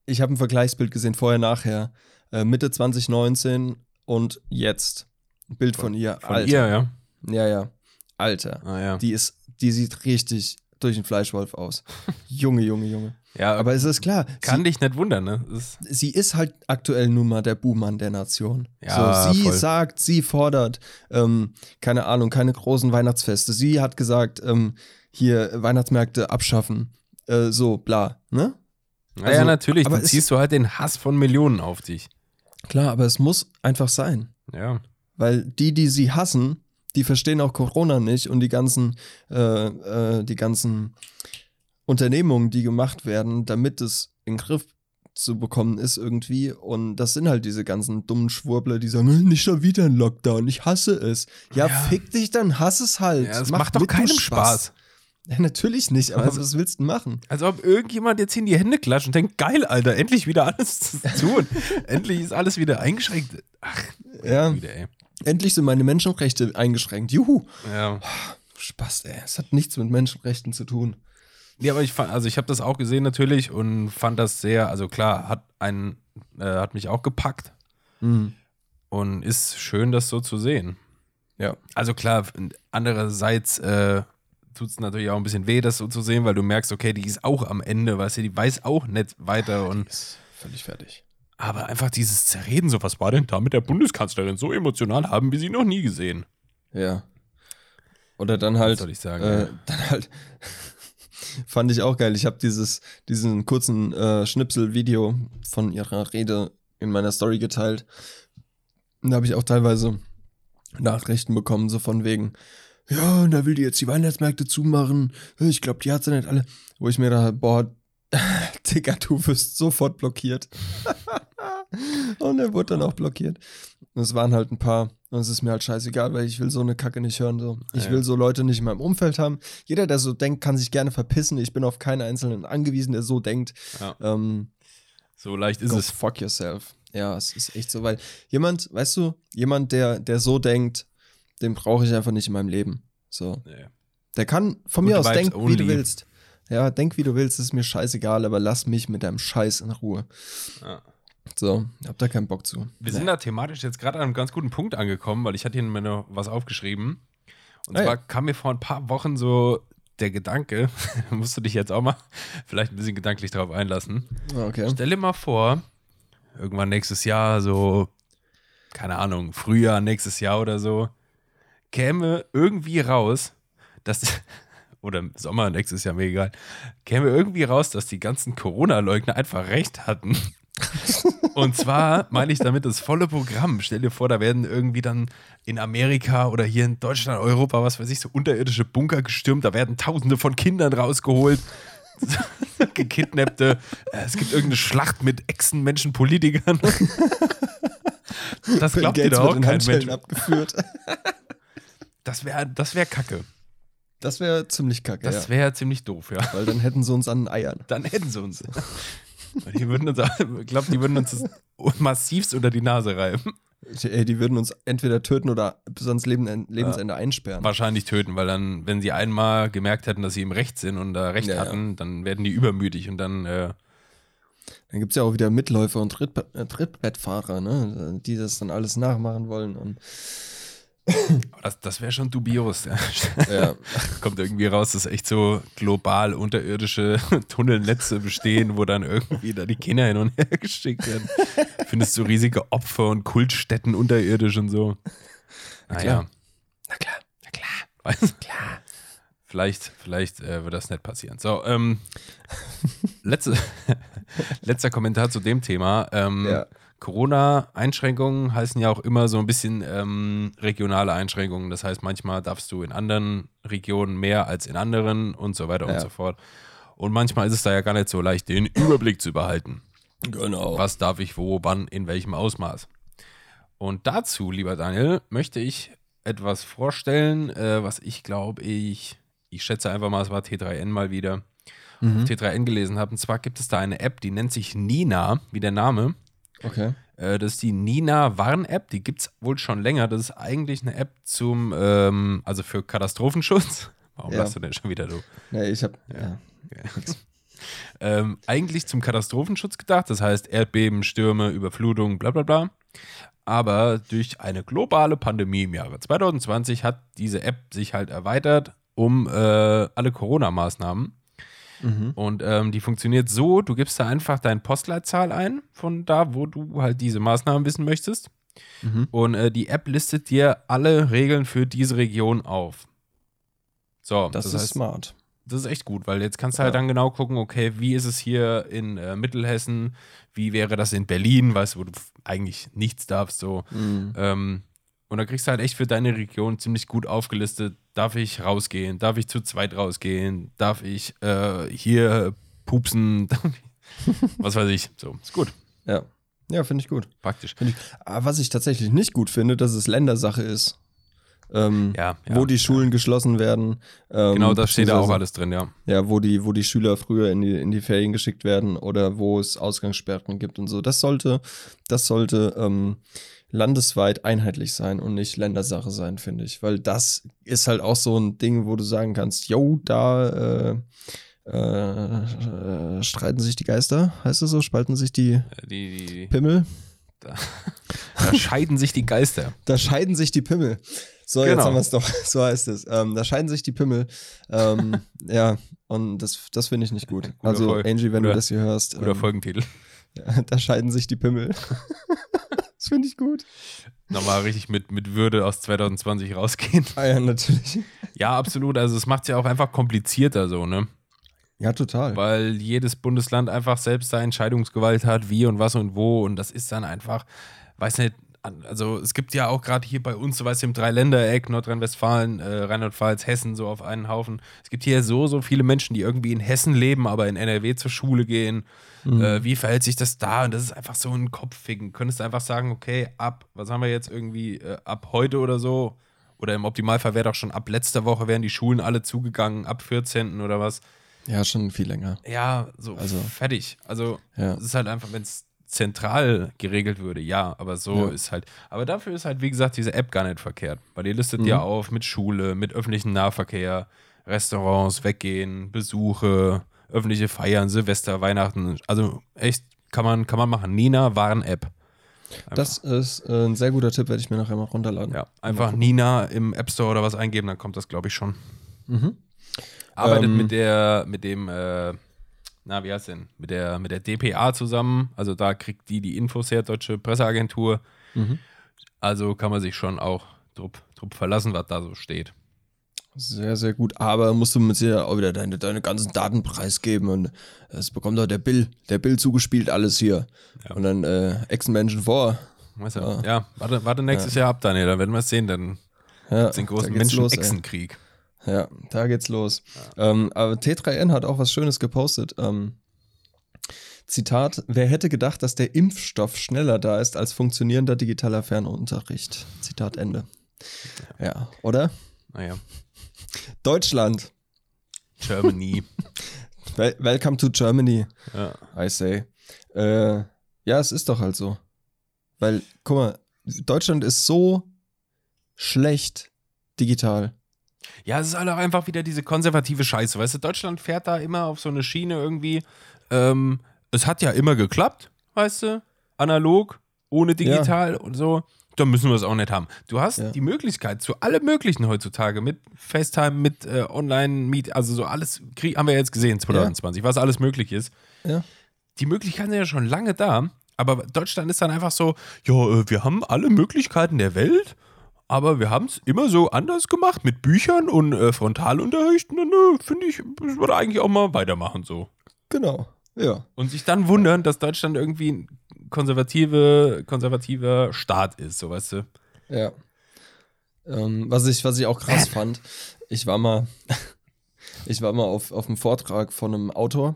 ich habe ein Vergleichsbild gesehen, vorher, nachher, äh, Mitte 2019 und jetzt. Ein Bild von, ihr. Von Alter. ihr, ja. Ja, ja. Alter. Ah, ja. Die ist, die sieht richtig durch den Fleischwolf aus. Junge, Junge, Junge. Ja, Aber es ist klar, kann sie, dich nicht wundern, ne? Ist, sie ist halt aktuell nun mal der Buhmann der Nation. Ja, so, sie voll. sagt, sie fordert, ähm, keine Ahnung, keine großen Weihnachtsfeste. Sie hat gesagt, ähm, hier Weihnachtsmärkte abschaffen. Äh, so, bla, ne? naja, Also, natürlich, aber dann ziehst du halt den Hass von Millionen auf dich. Klar, aber es muss einfach sein. Ja. Weil die, die sie hassen, die verstehen auch Corona nicht und die ganzen, äh, äh, die ganzen Unternehmungen, die gemacht werden, damit es in den Griff zu bekommen ist irgendwie. Und das sind halt diese ganzen dummen Schwurbler, die sagen, "Äh, nicht schon wieder ein Lockdown, ich hasse es. Ja, Ja. fick dich, dann hass es halt. Ja, es Mach macht doch du keinem Spaß. Ja, natürlich nicht, aber Also- was willst du machen? Als ob irgendjemand jetzt in die Hände klatscht und denkt, geil, Alter, endlich wieder alles zu tun. endlich ist alles wieder eingeschränkt. Ach, Ja, wieder, ey. endlich sind meine Menschenrechte eingeschränkt. Juhu. Ja. Spaß, ey. Es hat nichts mit Menschenrechten zu tun. Ja, aber ich fand, also ich habe das auch gesehen natürlich und fand das sehr, also klar, hat einen, äh, hat mich auch gepackt Mhm. und ist schön, das so zu sehen. Ja. Also klar, andererseits äh, tut es natürlich auch ein bisschen weh, das so zu sehen, weil du merkst, okay, die ist auch am Ende, weißt du, die weiß auch nicht weiter und Ist völlig fertig. aber einfach dieses Zerreden, so was war denn da mit der Bundeskanzlerin so emotional, haben wir sie noch nie gesehen. Ja. Oder dann Was halt, soll ich sagen? äh, ja. dann halt, fand ich auch geil. Ich habe dieses, diesen kurzen äh, Schnipsel-Video von ihrer Rede in meiner Story geteilt. Da habe ich auch teilweise Nachrichten bekommen, so von wegen, ja, und da will die jetzt die Weihnachtsmärkte zumachen. Ich glaube, die hat sie nicht alle. Wo ich mir da, boah, Digga, du wirst sofort blockiert. und er wurde dann auch blockiert. Es waren halt ein paar. Und es ist mir halt scheißegal, weil ich will so eine Kacke nicht hören. So. Ich Ja. will so Leute nicht in meinem Umfeld haben. Jeder, der so denkt, kann sich gerne verpissen. Ich bin auf keinen Einzelnen angewiesen, der so denkt. Ja. Ähm, So leicht ist es. fuck yourself. Ja, es ist echt so, weil jemand, weißt du, jemand, der, der so denkt, den brauche ich einfach nicht in meinem Leben. So. Nee. Der kann von Good mir aus vibes denken, wie du willst. Ja, denk wie du willst, ist mir scheißegal, aber lass mich mit deinem Scheiß in Ruhe. Ja. So, hab da keinen Bock zu. Wir sind da thematisch jetzt gerade an einem ganz guten Punkt angekommen, weil ich hatte hier mir noch was aufgeschrieben. Und Ah, zwar kam mir vor ein paar Wochen so der Gedanke, musst du dich jetzt auch mal vielleicht ein bisschen gedanklich drauf einlassen. Ah, Okay. Stell dir mal vor, irgendwann nächstes Jahr, so, keine Ahnung, Frühjahr nächstes Jahr oder so, käme irgendwie raus, dass, oder Sommer nächstes Jahr, mir egal, käme irgendwie raus, dass die ganzen Corona-Leugner einfach recht hatten. Und zwar meine ich damit das volle Programm. Stell dir vor, da werden irgendwie dann in Amerika oder hier in Deutschland, Europa, was weiß ich, so unterirdische Bunker gestürmt, da werden tausende von Kindern rausgeholt. Gekidnappte. Äh, Es gibt irgendeine Schlacht mit Echsenmenschen, Politikern. Das glaubt dir doch wird auch in kein Mensch. abgeführt. Das wäre das wär kacke. Das wäre ziemlich kacke, Das ja. wäre ziemlich doof, ja. Weil dann hätten sie uns an den Eiern. Dann hätten sie uns. Die würden uns, ich glaube, die würden uns das massivst unter die Nase reiben. Die, die würden uns entweder töten oder bis ans Leben, Lebensende einsperren. Wahrscheinlich töten, weil dann, wenn sie einmal gemerkt hätten, dass sie im Recht sind und da Recht Ja, ja. hatten, dann werden die übermütig und dann, äh, Dann gibt es ja auch wieder Mitläufer und Tritt, äh, Trittbrettfahrer, ne? die das dann alles nachmachen wollen. Und, das, das wäre schon dubios. Ja. ja. Kommt irgendwie raus, dass echt so global unterirdische Tunnelnetze bestehen, wo dann irgendwie da die Kinder hin und her geschickt werden. Findest du riesige Opfer und Kultstätten unterirdisch und so. Naja. klar. Na klar. Na klar. Weißt du? Klar. Vielleicht, vielleicht äh, wird das nicht passieren. So, ähm, letzte, letzter Kommentar zu dem Thema. Ähm, Ja. Corona-Einschränkungen heißen ja auch immer so ein bisschen ähm, regionale Einschränkungen. Das heißt, manchmal darfst du in anderen Regionen mehr als in anderen und so weiter Ja. und so fort. Und manchmal ist es da ja gar nicht so leicht, den Überblick zu behalten. Genau. Was darf ich wo, wann, in welchem Ausmaß. Und dazu, lieber Daniel, möchte ich etwas vorstellen, äh, was ich glaube, ich, ich schätze einfach mal, es war T3N mal wieder, Mhm. auf T3N gelesen habe. Und zwar gibt es da eine App, die nennt sich Nina, wie der Name. Okay. Äh, das ist die Nina Warn-App, die gibt es wohl schon länger. Das ist eigentlich eine App zum, ähm, also für Katastrophenschutz. Warum Ja. lachst du denn schon wieder, du? Nee, ich hab. Ja. ähm, eigentlich zum Katastrophenschutz gedacht, das heißt Erdbeben, Stürme, Überflutung, bla bla bla. Aber durch eine globale Pandemie im Jahre 2020 hat diese App sich halt erweitert um äh, alle Corona-Maßnahmen. Mhm. Und ähm, die funktioniert so, du gibst da einfach deine Postleitzahl ein, von da, wo du halt diese Maßnahmen wissen möchtest. Mhm. Und äh, die App listet dir alle Regeln für diese Region auf. So, Das, das, ist heißt, smart. das ist echt gut, weil jetzt kannst du halt Ja. dann genau gucken, okay, wie ist es hier in äh, Mittelhessen, wie wäre das in Berlin, weißt du, wo du eigentlich nichts darfst, so. Mhm. Ähm, und da kriegst du halt echt für deine Region ziemlich gut aufgelistet, darf ich rausgehen, darf ich zu zweit rausgehen, darf ich äh, hier pupsen, was weiß ich, so, ist gut, Ja. Ja, finde ich gut. praktisch. Ich, aber was ich tatsächlich nicht gut finde, dass es Ländersache ist. Ähm, Ja, ja, wo die ja. Schulen geschlossen werden. Ähm, Genau, da steht da auch alles drin, ja. Ja, wo die, wo die Schüler früher in die, in die Ferien geschickt werden oder wo es Ausgangssperren gibt und so. Das sollte, das sollte ähm, landesweit einheitlich sein und nicht Ländersache sein, finde ich. Weil das ist halt auch so ein Ding, wo du sagen kannst, yo, da äh, äh, streiten sich die Geister, heißt es so? Spalten sich die Äh, Die, die, Pimmel? da scheiden sich die Geister. Da scheiden sich die Pimmel. So, Genau. jetzt haben wir es doch. So heißt es. Ähm, da scheiden sich die Pimmel. Ähm, ja, und das, das finde ich nicht gut. Guter also, Folge. Angie, wenn Guter- du das hier hörst, Guter ähm, Folgentitel. ja, da scheiden sich die Pimmel. das finde ich gut. Nochmal richtig mit, mit Würde aus 2020 rausgehen. Ah ja, natürlich. Ja, absolut. Also es macht es ja auch einfach komplizierter so, ne? Ja, total. Weil jedes Bundesland einfach selbst da Entscheidungsgewalt hat, wie und was und wo. Und das ist dann einfach, weiß nicht, also es gibt ja auch gerade hier bei uns, so weißt du, im Dreiländereck, Nordrhein-Westfalen, äh, Rheinland-Pfalz, Hessen, so auf einen Haufen. Es gibt hier so, so viele Menschen, die irgendwie in Hessen leben, aber in NRW zur Schule gehen. Mhm. Äh, wie verhält sich das da? Und das ist einfach so ein Kopfficken. Könntest du einfach sagen, okay, ab, was haben wir jetzt irgendwie, äh, ab heute oder so? Oder im Optimalfall wäre doch schon ab letzter Woche wären die Schulen alle zugegangen, ab 14. oder was. Ja, schon viel länger. Ja, so Also- fertig. Also Ja. es ist halt einfach, wenn es zentral geregelt würde, ja, aber so Ja. ist halt, aber dafür ist halt, wie gesagt, diese App gar nicht verkehrt, weil die listet Mhm. ja auf mit Schule, mit öffentlichem Nahverkehr, Restaurants, Weggehen, Besuche, öffentliche Feiern, Silvester, Weihnachten, also echt, kann man, kann man machen. Nina Warn-App. Das ist äh, ein sehr guter Tipp, werde ich mir nachher mal runterladen. ja, einfach Nina im App Store oder was eingeben, dann kommt das, glaube ich, schon. Mhm. Arbeitet Ähm, mit der, mit dem, äh, na, wie heißt denn? Mit der, mit der DPA zusammen. Also da kriegt die die Infos her, Deutsche Presseagentur. Mhm. Also kann man sich schon auch drup, drup verlassen, was da so steht. Sehr, sehr gut. Aber musst du mit sicher auch wieder deine, deine ganzen Daten preisgeben und es bekommt doch der Bill, der Bill zugespielt alles hier. Ja. Und dann äh, Echsenmenschen vor. Weißt du? Ja. Ja, warte, warte nächstes Jahr ab, Daniel, dann werden wir es sehen, dann Ja, den großen. Menschen-Echsenkrieg. Ja, da geht's los. Ähm, aber T3N hat auch was Schönes gepostet. Ähm, Zitat: Wer hätte gedacht, dass der Impfstoff schneller da ist als funktionierender digitaler Fernunterricht? Zitat Ende. Ja, oder? Naja, Deutschland. Germany. Wel welcome to Germany, ja. I say. Äh, ja, es ist doch halt so. Weil, guck mal, Deutschland ist so schlecht digital. Ja, es ist halt auch einfach wieder diese konservative Scheiße. Weißt du, Deutschland fährt da immer auf so eine Schiene irgendwie. Ähm, es hat ja immer geklappt, weißt du? Analog, ohne digital und so. Da müssen wir es auch nicht haben. Du hast Ja. die Möglichkeit zu allem Möglichen heutzutage mit FaceTime, mit äh, Online-Meet, also so alles krieg, haben wir jetzt gesehen 2020, was alles möglich ist. Ja. Die Möglichkeiten sind ja schon lange da, aber Deutschland ist dann einfach so, ja, äh, wir haben alle Möglichkeiten der Welt, aber wir haben es immer so anders gemacht mit Büchern und äh, Frontalunterricht. Und dann äh, finde ich, das würde eigentlich auch mal weitermachen so. Genau. Ja. Und sich dann wundern, dass Deutschland irgendwie konservative, konservativer Staat ist, so weißt du. Ja. Ähm, was, ich, was ich auch krass fand, ich war mal, ich war mal auf, auf einem Vortrag von einem Autor.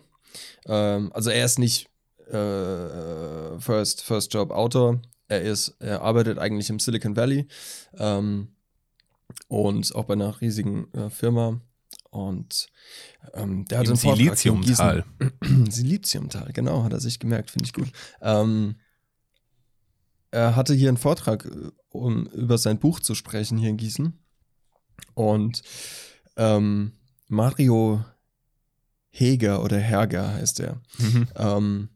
Ähm, also er ist nicht äh, First, First Job Autor. Er ist, er arbeitet eigentlich im Silicon Valley ähm, und auch bei einer riesigen äh, Firma. Und ähm, der hat Im Siliziumtal. Siliziumtal, genau, hat er sich gemerkt, finde ich gut. Ähm, er hatte hier einen Vortrag, äh, um über sein Buch zu sprechen hier in Gießen. Und ähm, Mario Heger oder Herger heißt er. Mhm. Ähm,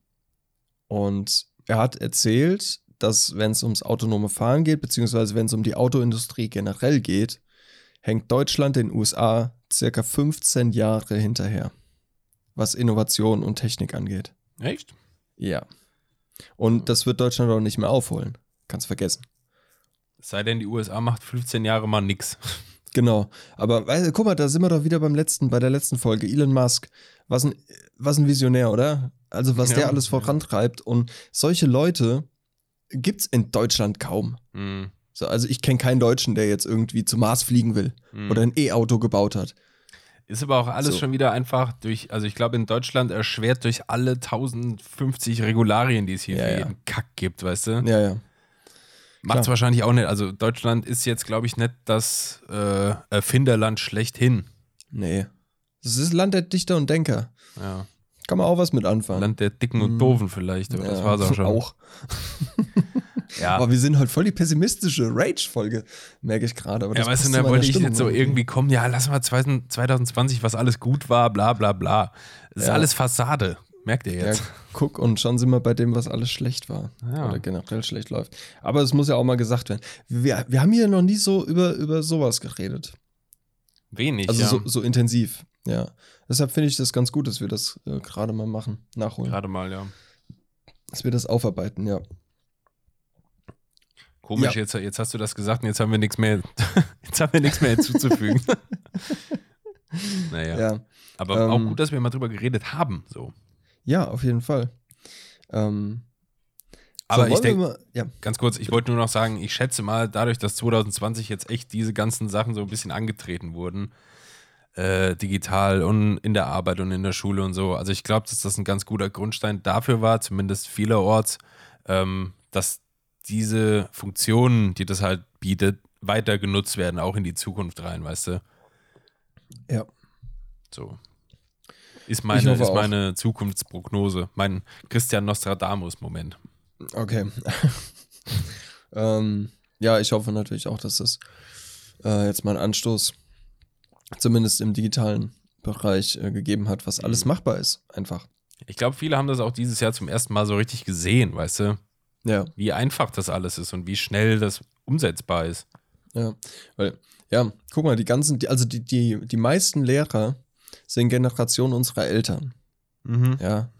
und er hat erzählt, dass wenn es ums autonome Fahren geht, beziehungsweise wenn es um die Autoindustrie generell geht, hängt Deutschland den USA circa 15 Jahre hinterher, was Innovation und Technik angeht. Echt? Ja. Und das wird Deutschland auch nicht mehr aufholen. Kannst vergessen. Es sei denn, die USA macht 15 Jahre mal nix. Genau. Aber du, guck mal, da sind wir doch wieder beim letzten, bei der letzten Folge. Elon Musk. Was ein, was ein Visionär, oder? Also, was Ja, der alles vorantreibt. Und solche Leute gibt's in Deutschland kaum. Mhm. So, also ich kenne keinen Deutschen, der jetzt irgendwie zum Mars fliegen will Mhm. oder ein E-Auto gebaut hat. Ist aber auch alles So. schon wieder einfach durch, also ich glaube in Deutschland erschwert durch alle 1050 Regularien, die es hier Ja, für ja. jeden Kack gibt, weißt du? Ja, ja. Macht es wahrscheinlich auch nicht. Also Deutschland ist jetzt, glaube ich, nicht das äh, Erfinderland schlechthin. Nee. Das ist Land der Dichter und Denker. Ja. Kann man auch was mit anfangen. Land der Dicken und Mhm. Doofen vielleicht, aber das Ja, war's auch schon. Auch. Ja. Aber wir sind halt voll die pessimistische Rage-Folge, merke ich gerade. Ja, das weißt du, da wollte ich Stimmung jetzt so irgendwie. kommen, ja, lass mal 2020, was alles gut war, bla bla bla. Das ist Ja. alles Fassade, merkt ihr Ja, jetzt. guck, und schon sind wir bei dem, was alles schlecht war. Ja. Oder generell schlecht läuft. Aber es muss ja auch mal gesagt werden. Wir, wir haben hier noch nie so über, über sowas geredet. Wenig, Also ja. so, so intensiv. Ja. Deshalb finde ich das ganz gut, dass wir das äh, gerade mal machen, nachholen. Gerade mal, ja. Dass wir das aufarbeiten, ja. Komisch, Ja. jetzt, jetzt hast du das gesagt und jetzt haben wir nichts mehr, jetzt haben wir nichts mehr hinzuzufügen. naja. Ja, Aber auch ähm, gut, dass wir mal drüber geredet haben. So. ja auf jeden Fall. Ähm, Aber so, ich denke, Ja, ganz kurz, ich wollte nur noch sagen, ich schätze mal, dadurch, dass 2020 jetzt echt diese ganzen Sachen so ein bisschen angetreten wurden, äh, digital und in der Arbeit und in der Schule und so. Also ich glaube, dass das ein ganz guter Grundstein dafür war, zumindest vielerorts, ähm, dass diese Funktionen, die das halt bietet, weiter genutzt werden, auch in die Zukunft rein, weißt du? ja. So. Ist meine, ist auch. meine Zukunftsprognose, mein Christian Nostradamus-Moment. Okay. ähm, ja, ich hoffe natürlich auch, dass das äh, jetzt mal einen Anstoß zumindest im digitalen Bereich äh, gegeben hat, was alles Mhm. machbar ist. Einfach. Ich glaube, viele haben das auch dieses Jahr zum ersten Mal so richtig gesehen, weißt du? Ja, Wie einfach das alles ist und wie schnell das umsetzbar ist. ja. Weil, ja, guck mal, die ganzen, die, also die, die, die meisten Lehrer sind Generation unserer Eltern. Ja.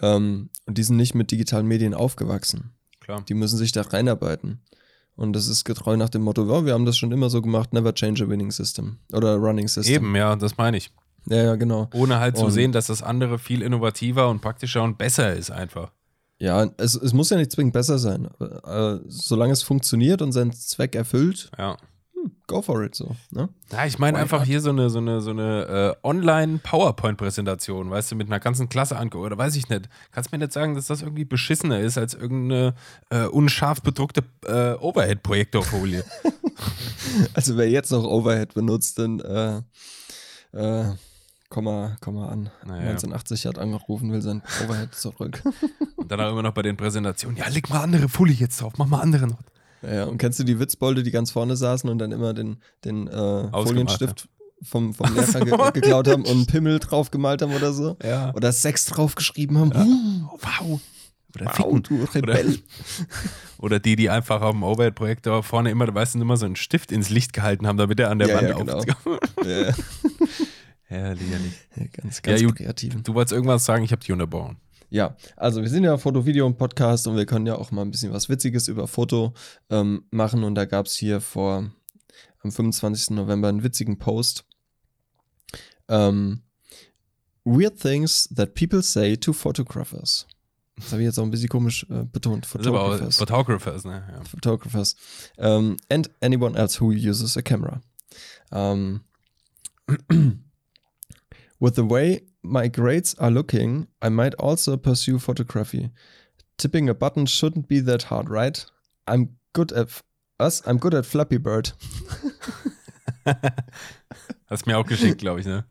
Ähm, und die sind nicht mit digitalen Medien aufgewachsen. Klar. Die müssen sich da reinarbeiten. Und das ist getreu nach dem Motto, ja, wir haben das schon immer so gemacht, never change a winning system. Oder running system. Eben, ja, das meine ich. Ja, ja, genau. Ohne halt zu Und- sehen, dass das andere viel innovativer und praktischer und besser ist einfach. Ja, es, es muss ja nicht zwingend besser sein. Äh, solange es funktioniert und seinen Zweck erfüllt, Ja. Hm, go for it so. Ne? Ja, ich meine einfach hier so eine, so eine, so eine äh, Online-PowerPoint-Präsentation, weißt du, mit einer ganzen Klasse angucken. Oder weiß ich nicht. Kannst mir nicht sagen, dass das irgendwie beschissener ist als irgendeine äh, unscharf bedruckte äh, Overhead-Projektorfolie. Also wer jetzt noch Overhead benutzt, dann äh, äh, komm, mal, komm mal an. Naja. 1980 hat angerufen, will sein Overhead zurück. und dann auch immer noch bei den Präsentationen. Ja, leg mal andere Folie jetzt drauf, mach mal andere noch. Ja, ja. Und kennst du die Witzbolde, die ganz vorne saßen und dann immer den, den äh, Folienstift vom, vom Lehrer ge geklaut haben und einen Pimmel drauf gemalt haben oder so? Ja. Oder Sex draufgeschrieben haben? Hm, Oh, wow. Oder wow, ficken. du Rebell. Oder die, die einfach auf dem Overhead-Projektor vorne immer, weißt du, immer so einen Stift ins Licht gehalten haben, damit er an der Ja, Wand ja, genau. ja, Herrlich, herrlich. ja, ganz, ganz Ja, kreativ. Du wolltest irgendwas sagen, ich habe dich unterbrochen. Ja, also wir sind ja Foto, Video und Podcast und wir können ja auch mal ein bisschen was Witziges über Foto ähm, machen. Und da gab es hier vor am 25. November einen witzigen Post. Ähm, Weird things that people say to photographers. Das habe ich jetzt auch ein bisschen komisch äh, betont. Photographers. Photographers, ne? Ja. photographers, um, and anyone else who uses a camera. Um, with the way my grades are looking, I might also pursue photography. Tipping a button shouldn't be that hard, right? I'm good at us. I'm good at Flappy Bird. Hast mir auch geschickt, glaube ich, ne?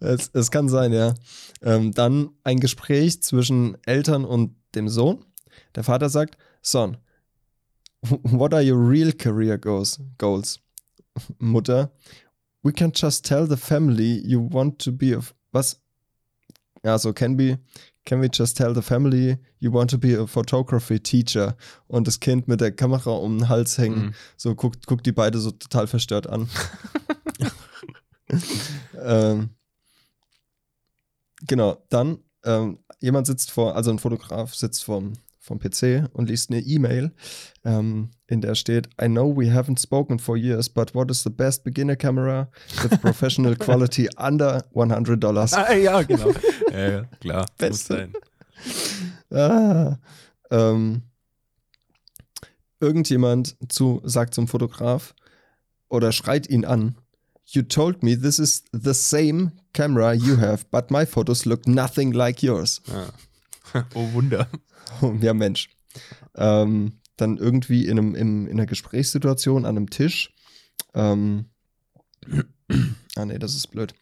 Es, es kann sein, ja. Ähm, dann ein Gespräch zwischen Eltern und dem Sohn. Der Vater sagt: Son, what are your real career goals? goals? Mutter, we can just tell the family you want to be a. Was? Ja, so can be. Can we just tell the family you want to be a photography teacher? Und das Kind mit der Kamera um den Hals hängen, Mhm. so guckt, guckt die beide so total verstört an. ähm, genau, dann ähm, jemand sitzt vor, also ein Fotograf sitzt vorm, vom PC und liest eine E-Mail, ähm, in der steht, I know we haven't spoken for years, but what is the best beginner camera with professional quality under 100 Dollars? Ah, ja, genau. ja, ja, klar. Muss Beste. sein. Ah, ähm, irgendjemand zu, sagt zum Fotograf oder schreit ihn an. You told me this is the same camera you have, but my photos look nothing like yours. Ja. Oh Wunder. ja, Mensch. Ähm, dann irgendwie in, einem, in, in einer Gesprächssituation an einem Tisch. Ähm, ah, nee, das ist blöd.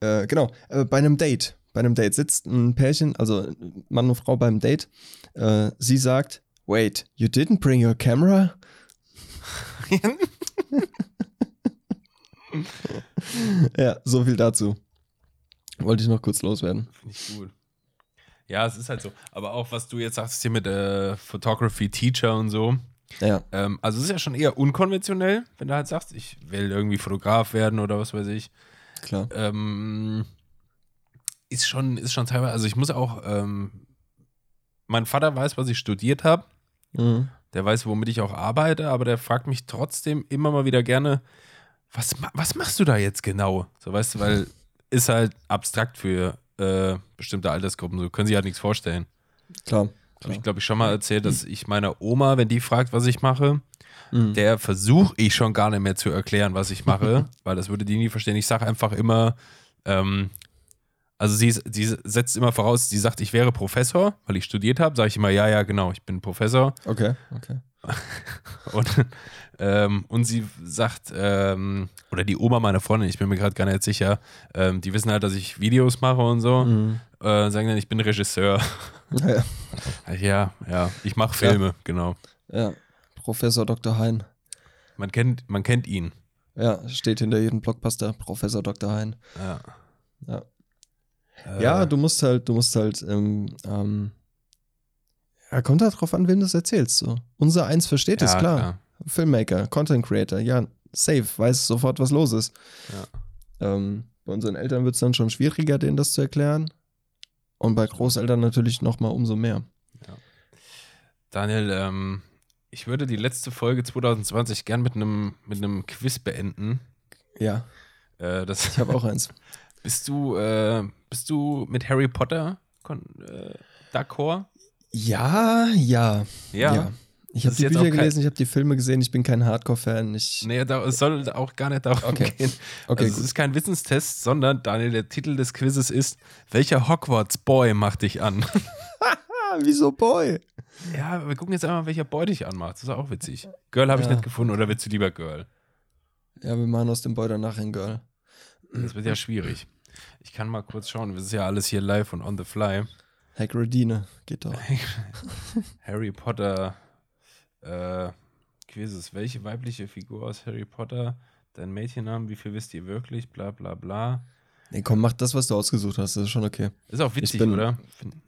Äh, genau, äh, bei einem Date. Bei einem Date sitzt ein Pärchen, also Mann und Frau beim Date. Äh, sie sagt: Wait, you didn't bring your camera? ja, so viel dazu. Wollte ich noch kurz loswerden. Finde ich gut. Ja, es ist halt so. Aber auch, was du jetzt sagst hier mit äh, Photography Teacher und so. Ja, Ähm, also es ist ja schon eher unkonventionell, wenn du halt sagst, ich will irgendwie Fotograf werden oder was weiß ich. klar. Ähm, ist schon, ist schon teilweise, also ich muss auch, ähm, mein Vater weiß, was ich studiert habe. Mhm. Der weiß, womit ich auch arbeite, aber der fragt mich trotzdem immer mal wieder gerne, was, was machst du da jetzt genau? So, weißt du, weil ist halt abstrakt für äh, bestimmte Altersgruppen. So können sie halt nichts vorstellen. Klar. Habe ich, glaube ich, schon mal erzählt, dass ich meiner Oma, wenn die fragt, was ich mache, Mhm. der versuche ich schon gar nicht mehr zu erklären, was ich mache, weil das würde die nie verstehen. Ich sage einfach immer, ähm, also sie, sie setzt immer voraus, sie sagt, ich wäre Professor, weil ich studiert habe. Sage ich immer, ja, ja, genau, ich bin Professor. Okay, okay. Und, ähm, und sie sagt, ähm, oder die Oma meiner Freundin, ich bin mir gerade gar nicht sicher, ähm, die wissen halt, dass ich Videos mache und so. Mhm. Äh, sagen dann, ich bin Regisseur. Ja, Ja, ja, ich mache Filme, genau. ja. Professor Dr. Hein. Man kennt, man kennt ihn. Ja, steht hinter jedem Blockbuster Professor Dr. Hein. Ja. Ja. Äh, Ja, du musst halt, du musst halt, ähm, ähm, ja, kommt halt drauf an, wem du das erzählst. So. Unser Eins versteht es, ja, klar. Filmmaker, Content Creator, ja, safe, weiß sofort, was los ist. Ähm, bei unseren Eltern wird es dann schon schwieriger, denen das zu erklären. Und bei Großeltern natürlich nochmal umso mehr. Daniel, ähm, ich würde die letzte Folge 2020 gern mit einem mit einem Quiz beenden. Ja, Äh, das, ich habe auch eins. bist du äh, bist du mit Harry Potter äh, d'accord? Ja, ja, Ja. Ich Das habe die Bücher gelesen, ich habe die Filme gesehen, ich bin kein Hardcore-Fan. Ich, Nee, da, es soll auch gar nicht darum Okay. gehen. okay, also, es ist kein Wissenstest, sondern Daniel, der Titel des Quizzes ist: Welcher Hogwarts-Boy macht dich an? Wieso Boy? ja, wir gucken jetzt einmal, welcher Boy dich anmacht. Das ist auch witzig. Girl habe ich Ja. nicht gefunden, oder willst du lieber Girl? Ja, wir machen aus dem Boy danach ein Girl. Das wird ja schwierig. Ich kann mal kurz schauen. Das ist ja alles hier live und on the fly. Hagridine, geht doch. Harry Potter äh, Quizzes. Welche weibliche Figur aus Harry Potter? Dein Mädchennamen? Wie viel wisst ihr wirklich? Bla bla bla. Nee, komm, mach das, was du ausgesucht hast, das ist schon okay. Ist auch witzig, bin- oder?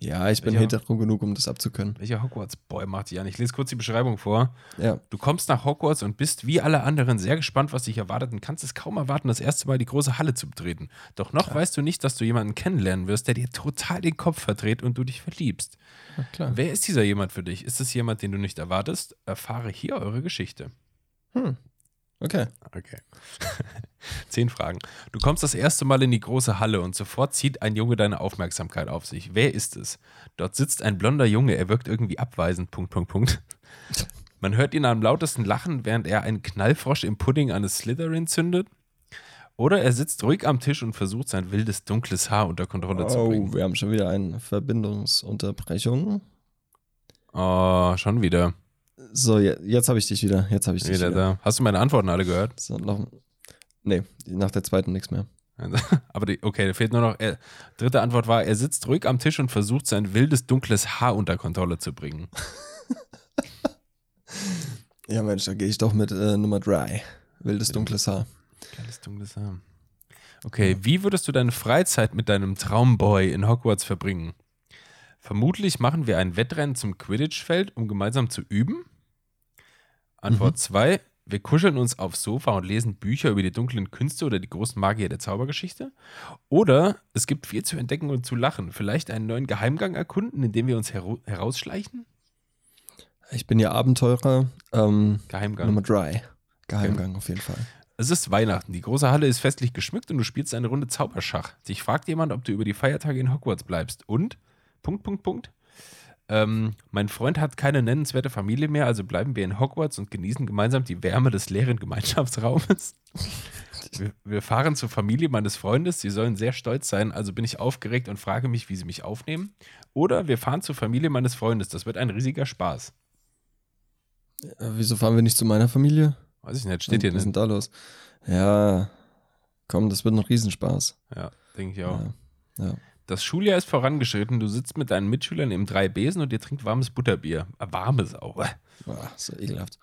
Ja, ich bin? Hintergrund genug, um das abzukönnen. Welcher Hogwarts-Boy macht dich an? Ich lese kurz die Beschreibung vor. Ja, Du kommst nach Hogwarts und bist wie alle anderen sehr gespannt, was dich erwartet und kannst es kaum erwarten, das erste Mal die große Halle zu betreten. Doch noch weißt du nicht, dass du jemanden kennenlernen wirst, der dir total den Kopf verdreht und du dich verliebst. na klar. Wer ist dieser jemand für dich? Ist es jemand, den du nicht erwartest? Erfahre hier eure Geschichte. Hm. Okay. Okay. Zehn Fragen. Du kommst das erste Mal in die große Halle und sofort zieht ein Junge deine Aufmerksamkeit auf sich. Wer ist es? Dort sitzt ein blonder Junge, er wirkt irgendwie abweisend. Punkt, Punkt, Punkt. Man hört ihn am lautesten lachen, während er einen Knallfrosch im Pudding eines Slytherin zündet. Oder er sitzt ruhig am Tisch und versucht sein wildes, dunkles Haar unter Kontrolle zu Oh, bringen. wir haben schon wieder eine Verbindungsunterbrechung. Oh, schon wieder. So, je, jetzt habe ich dich wieder. Jetzt habe ich dich Wieder wieder. da. Hast du meine Antworten alle gehört? So, noch, nee, nach der zweiten nichts mehr. Aber die, okay, da fehlt nur noch. Er, dritte Antwort war, er sitzt ruhig am Tisch und versucht sein wildes, dunkles Haar unter Kontrolle zu bringen. Ja, Mensch, da gehe ich doch mit äh, Nummer 3. Wildes dunkles Haar. Geiles, dunkles Haar. Okay, wie würdest du deine Freizeit mit deinem Traumboy in Hogwarts verbringen? Vermutlich machen wir ein Wettrennen zum Quidditch-Feld, um gemeinsam zu üben. Antwort 2. Wir kuscheln uns aufs Sofa und lesen Bücher über die dunklen Künste oder die großen Magier der Zaubergeschichte. Oder es gibt viel zu entdecken und zu lachen. Vielleicht einen neuen Geheimgang erkunden, in dem wir uns hero herausschleichen? Ich bin ja Abenteurer. Ähm, Geheimgang. Nummer 3. Geheimgang auf jeden Fall. Es ist Weihnachten. Die große Halle ist festlich geschmückt und du spielst eine Runde Zauberschach. Dich fragt jemand, ob du über die Feiertage in Hogwarts bleibst. Und? Punkt, Punkt, Punkt. Ähm, mein Freund hat keine nennenswerte Familie mehr, also bleiben wir in Hogwarts und genießen gemeinsam die Wärme des leeren Gemeinschaftsraumes. Wir, wir fahren zur Familie meines Freundes. Sie sollen sehr stolz sein, also bin ich aufgeregt und frage mich, wie sie mich aufnehmen. Oder wir fahren zur Familie meines Freundes. Das wird ein riesiger Spaß. Äh, wieso fahren wir nicht zu meiner Familie? Weiß ich nicht, steht hier Was ist nicht. denn da los? Ja, komm, das wird noch Riesenspaß. Ja, denke ich auch. Ja. ja. Das Schuljahr ist vorangeschritten. Du sitzt mit deinen Mitschülern im drei Besen und ihr trinkt warmes Butterbier. Äh, Warmes auch. Boah, so ekelhaft.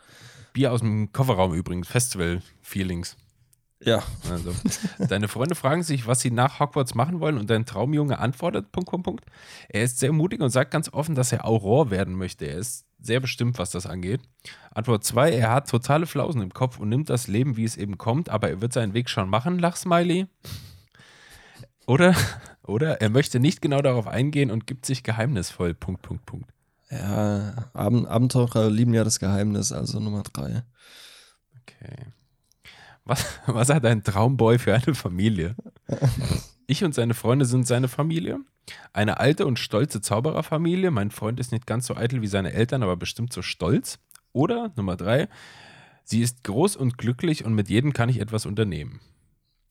Bier aus dem Kofferraum übrigens. Festival-Feelings. Ja, Also, deine Freunde fragen sich, was sie nach Hogwarts machen wollen und dein Traumjunge antwortet, Punkt, Punkt, Punkt. Er ist sehr mutig und sagt ganz offen, dass er Auror werden möchte. Er ist sehr bestimmt, was das angeht. Antwort 2, er hat totale Flausen im Kopf und nimmt das Leben, wie es eben kommt, aber er wird seinen Weg schon machen, Lachsmiley. Oder, oder er möchte nicht genau darauf eingehen und gibt sich geheimnisvoll, Punkt, Punkt, Punkt. ja, Abend Abenteurer lieben ja das Geheimnis, also Nummer 3. Okay. Was, was hat ein Traumboy für eine Familie? Ich und seine Freunde sind seine Familie. Eine alte und stolze Zaubererfamilie. Mein Freund ist nicht ganz so eitel wie seine Eltern, aber bestimmt so stolz. Oder Nummer drei, sie ist groß und glücklich und mit jedem kann ich etwas unternehmen.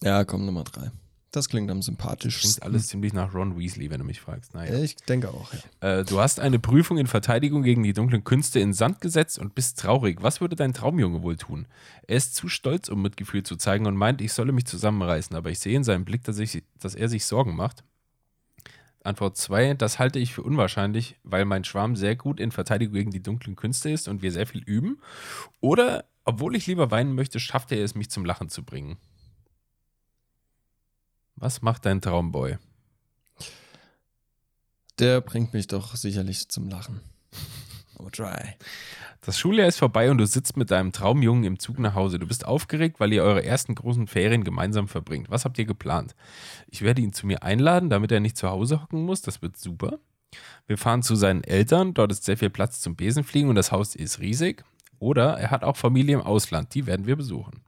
Ja, komm, Nummer 3. Das klingt am Klingt sympathischsten. alles ziemlich nach Ron Weasley, wenn du mich fragst. Naja. Ich denke auch, ja. Äh, du hast eine Prüfung in Verteidigung gegen die dunklen Künste in Sand gesetzt und bist traurig. Was würde dein Traumjunge wohl tun? Er ist zu stolz, um Mitgefühl zu zeigen und meint, ich solle mich zusammenreißen, aber ich sehe in seinem Blick, dass, ich, dass er sich Sorgen macht. Antwort 2, das halte ich für unwahrscheinlich, weil mein Schwarm sehr gut in Verteidigung gegen die dunklen Künste ist und wir sehr viel üben. Oder, obwohl ich lieber weinen möchte, schafft er es, mich zum Lachen zu bringen. Was macht dein Traumboy? Der bringt mich doch sicherlich zum Lachen. Nummer 3. Das Schuljahr ist vorbei und du sitzt mit deinem Traumjungen im Zug nach Hause. Du bist aufgeregt, weil ihr eure ersten großen Ferien gemeinsam verbringt. Was habt ihr geplant? Ich werde ihn zu mir einladen, damit er nicht zu Hause hocken muss. Das wird super. Wir fahren zu seinen Eltern. Dort ist sehr viel Platz zum Besenfliegen und das Haus ist riesig. Oder er hat auch Familie im Ausland. Die werden wir besuchen.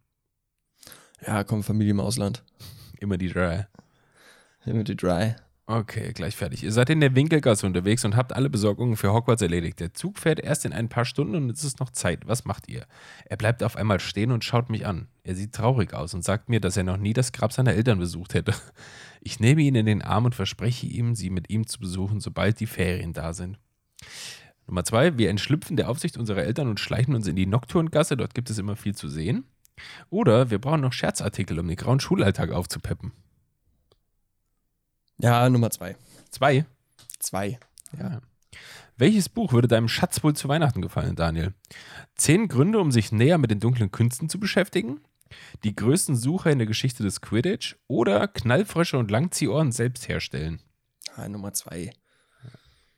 Ja, komm, Familie im Ausland. Immer die. Hier mit die 3. Okay, gleich fertig. Ihr seid in der Winkelgasse unterwegs und habt alle Besorgungen für Hogwarts erledigt. Der Zug fährt erst in ein paar Stunden und es ist noch Zeit. Was macht ihr? Er bleibt auf einmal stehen und schaut mich an. Er sieht traurig aus und sagt mir, dass er noch nie das Grab seiner Eltern besucht hätte. Ich nehme ihn in den Arm und verspreche ihm, sie mit ihm zu besuchen, sobald die Ferien da sind. Nummer zwei, wir entschlüpfen der Aufsicht unserer Eltern und schleichen uns in die Nocturngasse. Dort gibt es immer viel zu sehen. Oder wir brauchen noch Scherzartikel, um den grauen Schulalltag aufzupeppen. Ja, Nummer 2. Zwei, 2. Ja. Welches Buch würde deinem Schatz wohl zu Weihnachten gefallen, Daniel? Zehn Gründe, um sich näher mit den dunklen Künsten zu beschäftigen? Die größten Sucher in der Geschichte des Quidditch? Oder Knallfrösche und Langziehohren selbst herstellen? Ja, Nummer 2.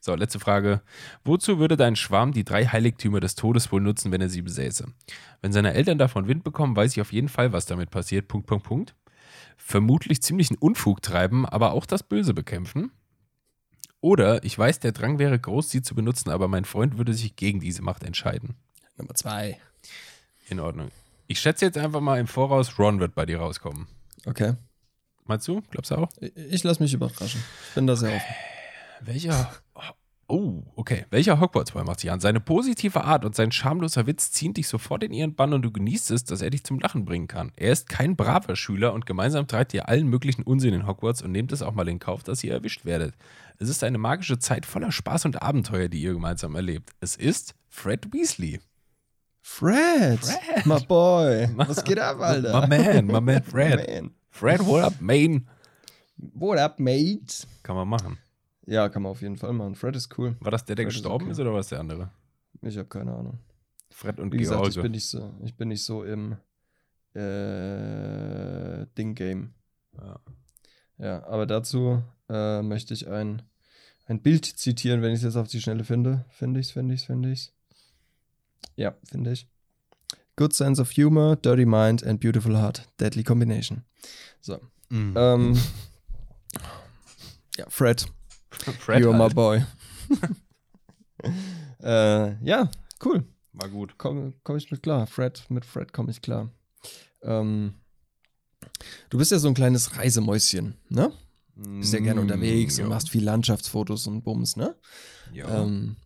So, letzte Frage. Wozu würde dein Schwarm die drei Heiligtümer des Todes wohl nutzen, wenn er sie besäße? Wenn seine Eltern davon Wind bekommen, weiß ich auf jeden Fall, was damit passiert. Punkt, Punkt, Punkt. Vermutlich ziemlichen Unfug treiben, aber auch das Böse bekämpfen. Oder ich weiß, der Drang wäre groß, sie zu benutzen, aber mein Freund würde sich gegen diese Macht entscheiden. Nummer 2. In Ordnung. Ich schätze jetzt einfach mal im Voraus, Ron wird bei dir rauskommen. Okay. Meinst du? Glaubst du auch? Ich, ich lasse mich überraschen. Ich bin da sehr offen. Welcher. Oh, okay. Welcher Hogwarts-Boy macht sich an? Seine positive Art und sein schamloser Witz ziehen dich sofort in ihren Bann und du genießt es, dass er dich zum Lachen bringen kann. Er ist kein braver Schüler und gemeinsam treibt ihr allen möglichen Unsinn in Hogwarts und nehmt es auch mal in Kauf, dass ihr erwischt werdet. Es ist eine magische Zeit voller Spaß und Abenteuer, die ihr gemeinsam erlebt. Es ist Fred Weasley. Fred, Fred. my boy. Was geht ab, Alter? My man, my man Fred. Man. Fred, what up, Main? What up, mate? Kann man machen. Ja, kann man auf jeden Fall machen. Fred ist cool. War das der, der Fred ist gestorben okay. ist oder war es der andere? Ich habe keine Ahnung. Fred und Wie gesagt, ich bin nicht so, ich bin nicht so im äh, Ding-Game. Ja. Ja, aber dazu äh, möchte ich ein, ein Bild zitieren, wenn ich es jetzt auf die Schnelle finde. Finde ich's, finde ich's, finde ich's. Ja, finde ich. Good sense of humor, dirty mind and beautiful heart. Deadly combination. So. Mhm. Ähm, ja, Fred, Fred you're my halt. boy. äh, ja, cool. war gut. Komme komm ich mit klar. Fred, mit Fred komme ich klar. Ähm, du bist ja so ein kleines Reisemäuschen, ne? Bist ja gerne unterwegs und Mm, ja. machst viel Landschaftsfotos und Bums, ne? Ja. Ähm,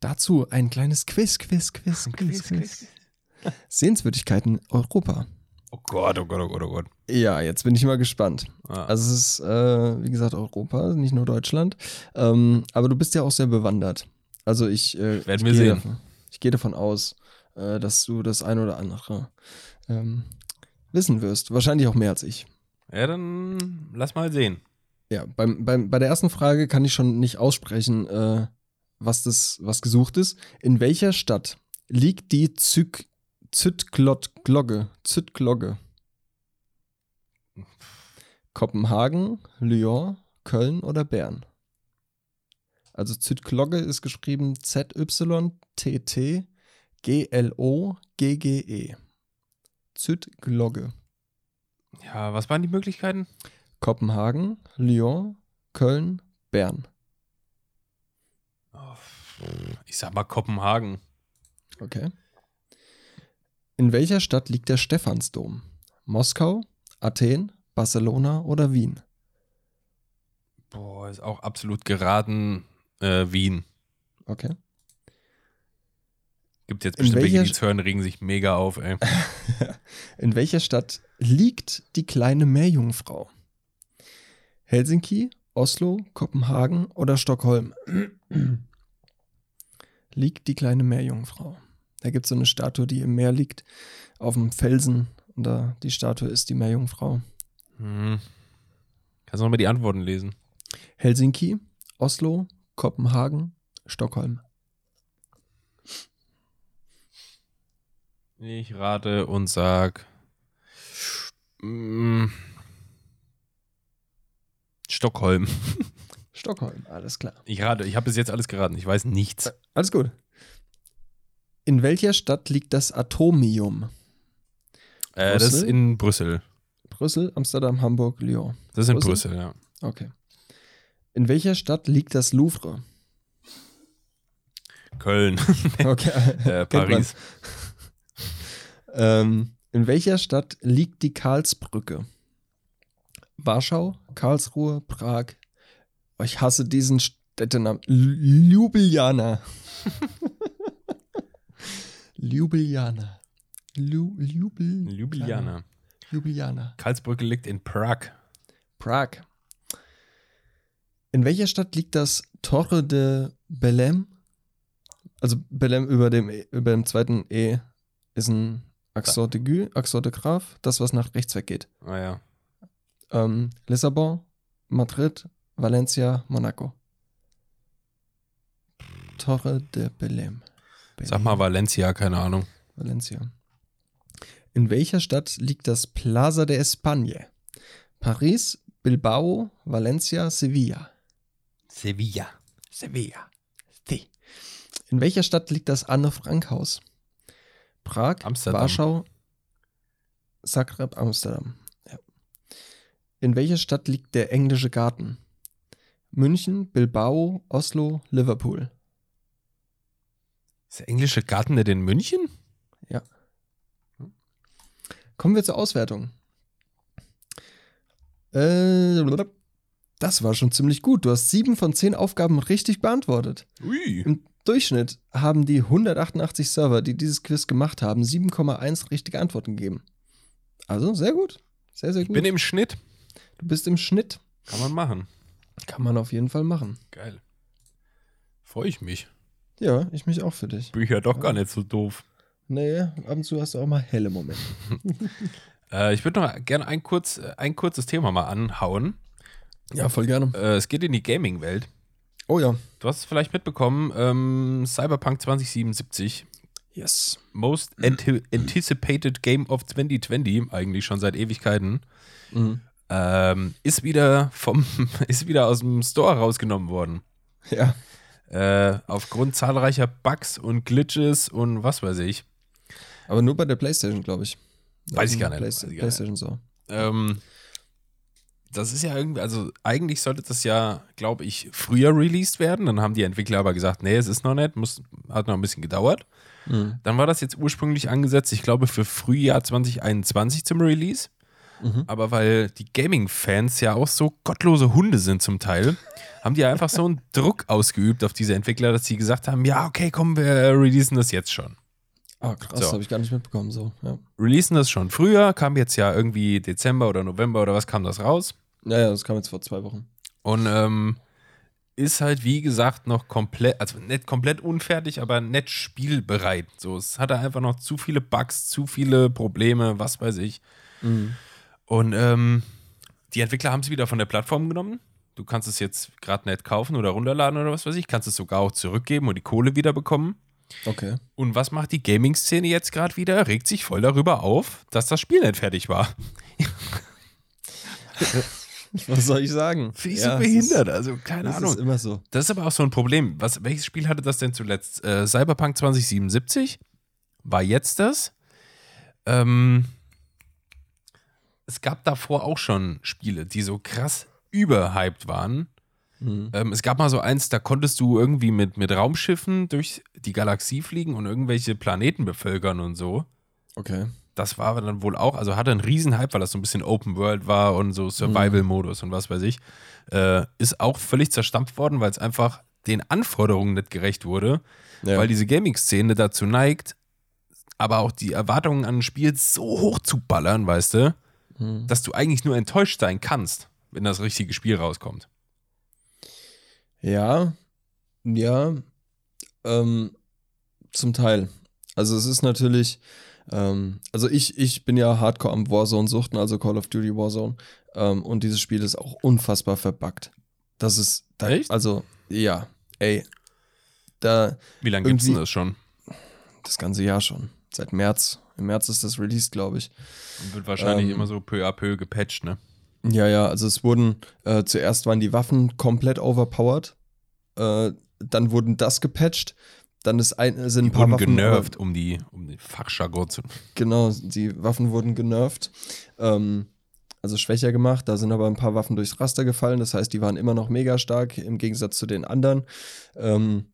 dazu ein kleines Quiz, Quiz, Quiz, Quiz, Quiz. Sehenswürdigkeiten Europa. Oh Gott, oh Gott, oh Gott, oh Gott. Ja, jetzt bin ich mal gespannt. Ah. Also es ist, äh, wie gesagt, Europa, nicht nur Deutschland. Ähm, aber du bist ja auch sehr bewandert. Also ich, äh, Werden ich wir gehe sehen. Davon, ich gehe davon aus, äh, dass du das ein oder andere ähm, wissen wirst. Wahrscheinlich auch mehr als ich. ja, dann lass mal sehen. Ja, beim, beim, bei der ersten Frage kann ich schon nicht aussprechen, äh, was das, was gesucht ist. In welcher Stadt liegt die Zyk, Zytglot-Glocke? Kopenhagen, Lyon, Köln oder Bern? Also Zytglocke ist geschrieben Z-Y-T-T-G-L-O-G-G-E. Zytglocke. Ja, was waren die Möglichkeiten? Kopenhagen, Lyon, Köln, Bern. Oh, ich sag mal Kopenhagen. Okay. In welcher Stadt liegt der Stephansdom? Moskau, Athen, Barcelona oder Wien? Boah, ist auch absolut geraten äh, Wien. Okay. Gibt jetzt bestimmt welche, die es hören, regen sich mega auf, ey. In welcher Stadt liegt die kleine Meerjungfrau? Helsinki, Oslo, Kopenhagen oder Stockholm? liegt die kleine Meerjungfrau. Da gibt es so eine Statue, die im Meer liegt, auf dem Felsen. Und da, die Statue ist die Meerjungfrau. Hm. Kannst du nochmal die Antworten lesen? Helsinki, Oslo, Kopenhagen, Stockholm. Ich rate und sag. mm, Stockholm. Stockholm, alles klar. Ich rate, ich habe bis jetzt alles geraten. Ich weiß nichts. Alles gut. In welcher Stadt liegt das Atomium? Äh, das ist in Brüssel. Brüssel, Amsterdam, Hamburg, Lyon. Das ist in Brüssel? Brüssel, ja. Okay. In welcher Stadt liegt das Louvre? Köln. Okay. äh. Paris. Ähm, in welcher Stadt liegt die Karlsbrücke? Warschau, Karlsruhe, Prag. Oh, ich hasse diesen Städtenamen. Ljubljana. Ljubljana. Lu Ljubl Ljubljana. Ljubljana. Karlsbrücke liegt in Prag. Prag. In welcher Stadt liegt das Torre de Belém? Also Belém über dem, E- über dem zweiten E ist ein Accent aigu, Accent de Grave, das, was nach rechts weggeht. Ah ja. Ähm, Lissabon, Madrid, Valencia, Monaco. Torre de Belém. Sag mal Valencia, keine Ahnung. Valencia. In welcher Stadt liegt das Plaza de España? Paris, Bilbao, Valencia, Sevilla. Sevilla. Sevilla. Sí. In welcher Stadt liegt das Anne-Frank-Haus? Prag, Amsterdam. Warschau, Zagreb, Amsterdam. Ja. In welcher Stadt liegt der englische Garten? München, Bilbao, Oslo, Liverpool. Ist der englische Garten nicht in München? Ja. Kommen wir zur Auswertung. Äh, das war schon ziemlich gut. Du hast sieben von zehn Aufgaben richtig beantwortet. Ui. Im Durchschnitt haben die 188 Server, die dieses Quiz gemacht haben, 7,1 richtige Antworten gegeben. Also sehr gut. Sehr, sehr Ich gut. bin im Schnitt. du bist im Schnitt. Kann man machen. Kann man auf jeden Fall machen. Geil. Freue ich mich. Ja, ich mich auch für dich. Bin ich ja doch gar nicht so doof. Nee, ab und zu hast du auch mal helle Momente. Äh, ich würde noch gerne ein, kurz, ein kurzes Thema mal anhauen. Ja, voll gerne. Äh, es geht in die Gaming-Welt. Oh ja. Du hast es vielleicht mitbekommen, ähm, Cyberpunk 2077, Yes. Most anti Anticipated Game of 2020, eigentlich schon seit Ewigkeiten, Mhm. ähm, ist wieder vom, ist wieder aus dem Store rausgenommen worden. Ja. Äh, aufgrund zahlreicher Bugs und Glitches und was weiß ich. Aber nur bei der PlayStation, glaube ich. Weiß ich gar nicht. Playsta ich gar. PlayStation so. Ähm, das ist ja irgendwie, also eigentlich sollte das ja, glaube ich, früher released werden. Dann haben die Entwickler aber gesagt, nee, es ist noch nicht, muss, hat noch ein bisschen gedauert. Mhm. Dann war das jetzt ursprünglich angesetzt, ich glaube, für Frühjahr 2021 zum Release. Mhm. Aber weil die Gaming-Fans ja auch so gottlose Hunde sind zum Teil, haben die einfach so einen Druck ausgeübt auf diese Entwickler, dass sie gesagt haben, ja, okay, komm, wir releasen das jetzt schon. Ah, krass, So. habe ich gar nicht mitbekommen. So, ja. Releasen das schon früher, kam jetzt ja irgendwie Dezember oder November oder was kam das raus. Ja, ja, das kam jetzt vor zwei Wochen. Und ähm, ist halt, wie gesagt, noch komplett, also nicht komplett unfertig, aber nicht spielbereit. So, es hatte einfach noch zu viele Bugs, zu viele Probleme, was weiß ich. Mhm. Und ähm, die Entwickler haben es wieder von der Plattform genommen. Du kannst es jetzt gerade nicht kaufen oder runterladen oder was weiß ich. Kannst es sogar auch zurückgeben und die Kohle wieder bekommen. Okay. Und was macht die Gaming-Szene jetzt gerade wieder? Regt sich voll darüber auf, dass das Spiel nicht fertig war. Was soll ich sagen? Finde ich Ja, so behindert. Also, keine Ist, das Ahnung. ist immer so. Das ist aber auch so ein Problem. Was, welches Spiel hatte das denn zuletzt? Äh, Cyberpunk 2077? War jetzt das? Ähm, es gab davor auch schon Spiele, die so krass überhyped waren. Mhm. Ähm, es gab mal so eins, da konntest du irgendwie mit, mit Raumschiffen durch die Galaxie fliegen und irgendwelche Planeten bevölkern und so. Okay. Das war dann wohl auch, also hatte einen Riesenhype, weil das so ein bisschen Open World war und so Survival-Modus und was weiß ich. Äh, ist auch völlig zerstampft worden, weil es einfach den Anforderungen nicht gerecht wurde, Ja. weil diese Gaming-Szene dazu neigt, aber auch die Erwartungen an ein Spiel so hoch zu ballern, weißt du, Mhm. dass du eigentlich nur enttäuscht sein kannst, wenn das richtige Spiel rauskommt. Ja, ja, ähm, zum Teil. Also es ist natürlich, ähm, also ich, ich bin ja hardcore am Warzone suchten, also Call of Duty Warzone. Ähm, und dieses Spiel ist auch unfassbar verbuggt. Das ist, da, Echt? also ja, ey, da Wie lange gibt's denn das schon? das ganze Jahr schon, seit März. Im März ist das released, glaube ich. Und wird wahrscheinlich Ähm, immer so peu à peu gepatcht, ne? Ja, ja, also es wurden, äh, zuerst waren die Waffen komplett overpowered, äh, dann wurden das gepatcht, dann ist ein, sind ein Die paar wurden Waffen, genervt, um die, um die Fachjargon zu. Genau, die Waffen wurden genervt, ähm, also schwächer gemacht. Da sind aber ein paar Waffen durchs Raster gefallen. Das heißt, die waren immer noch mega stark im Gegensatz zu den anderen. Ähm,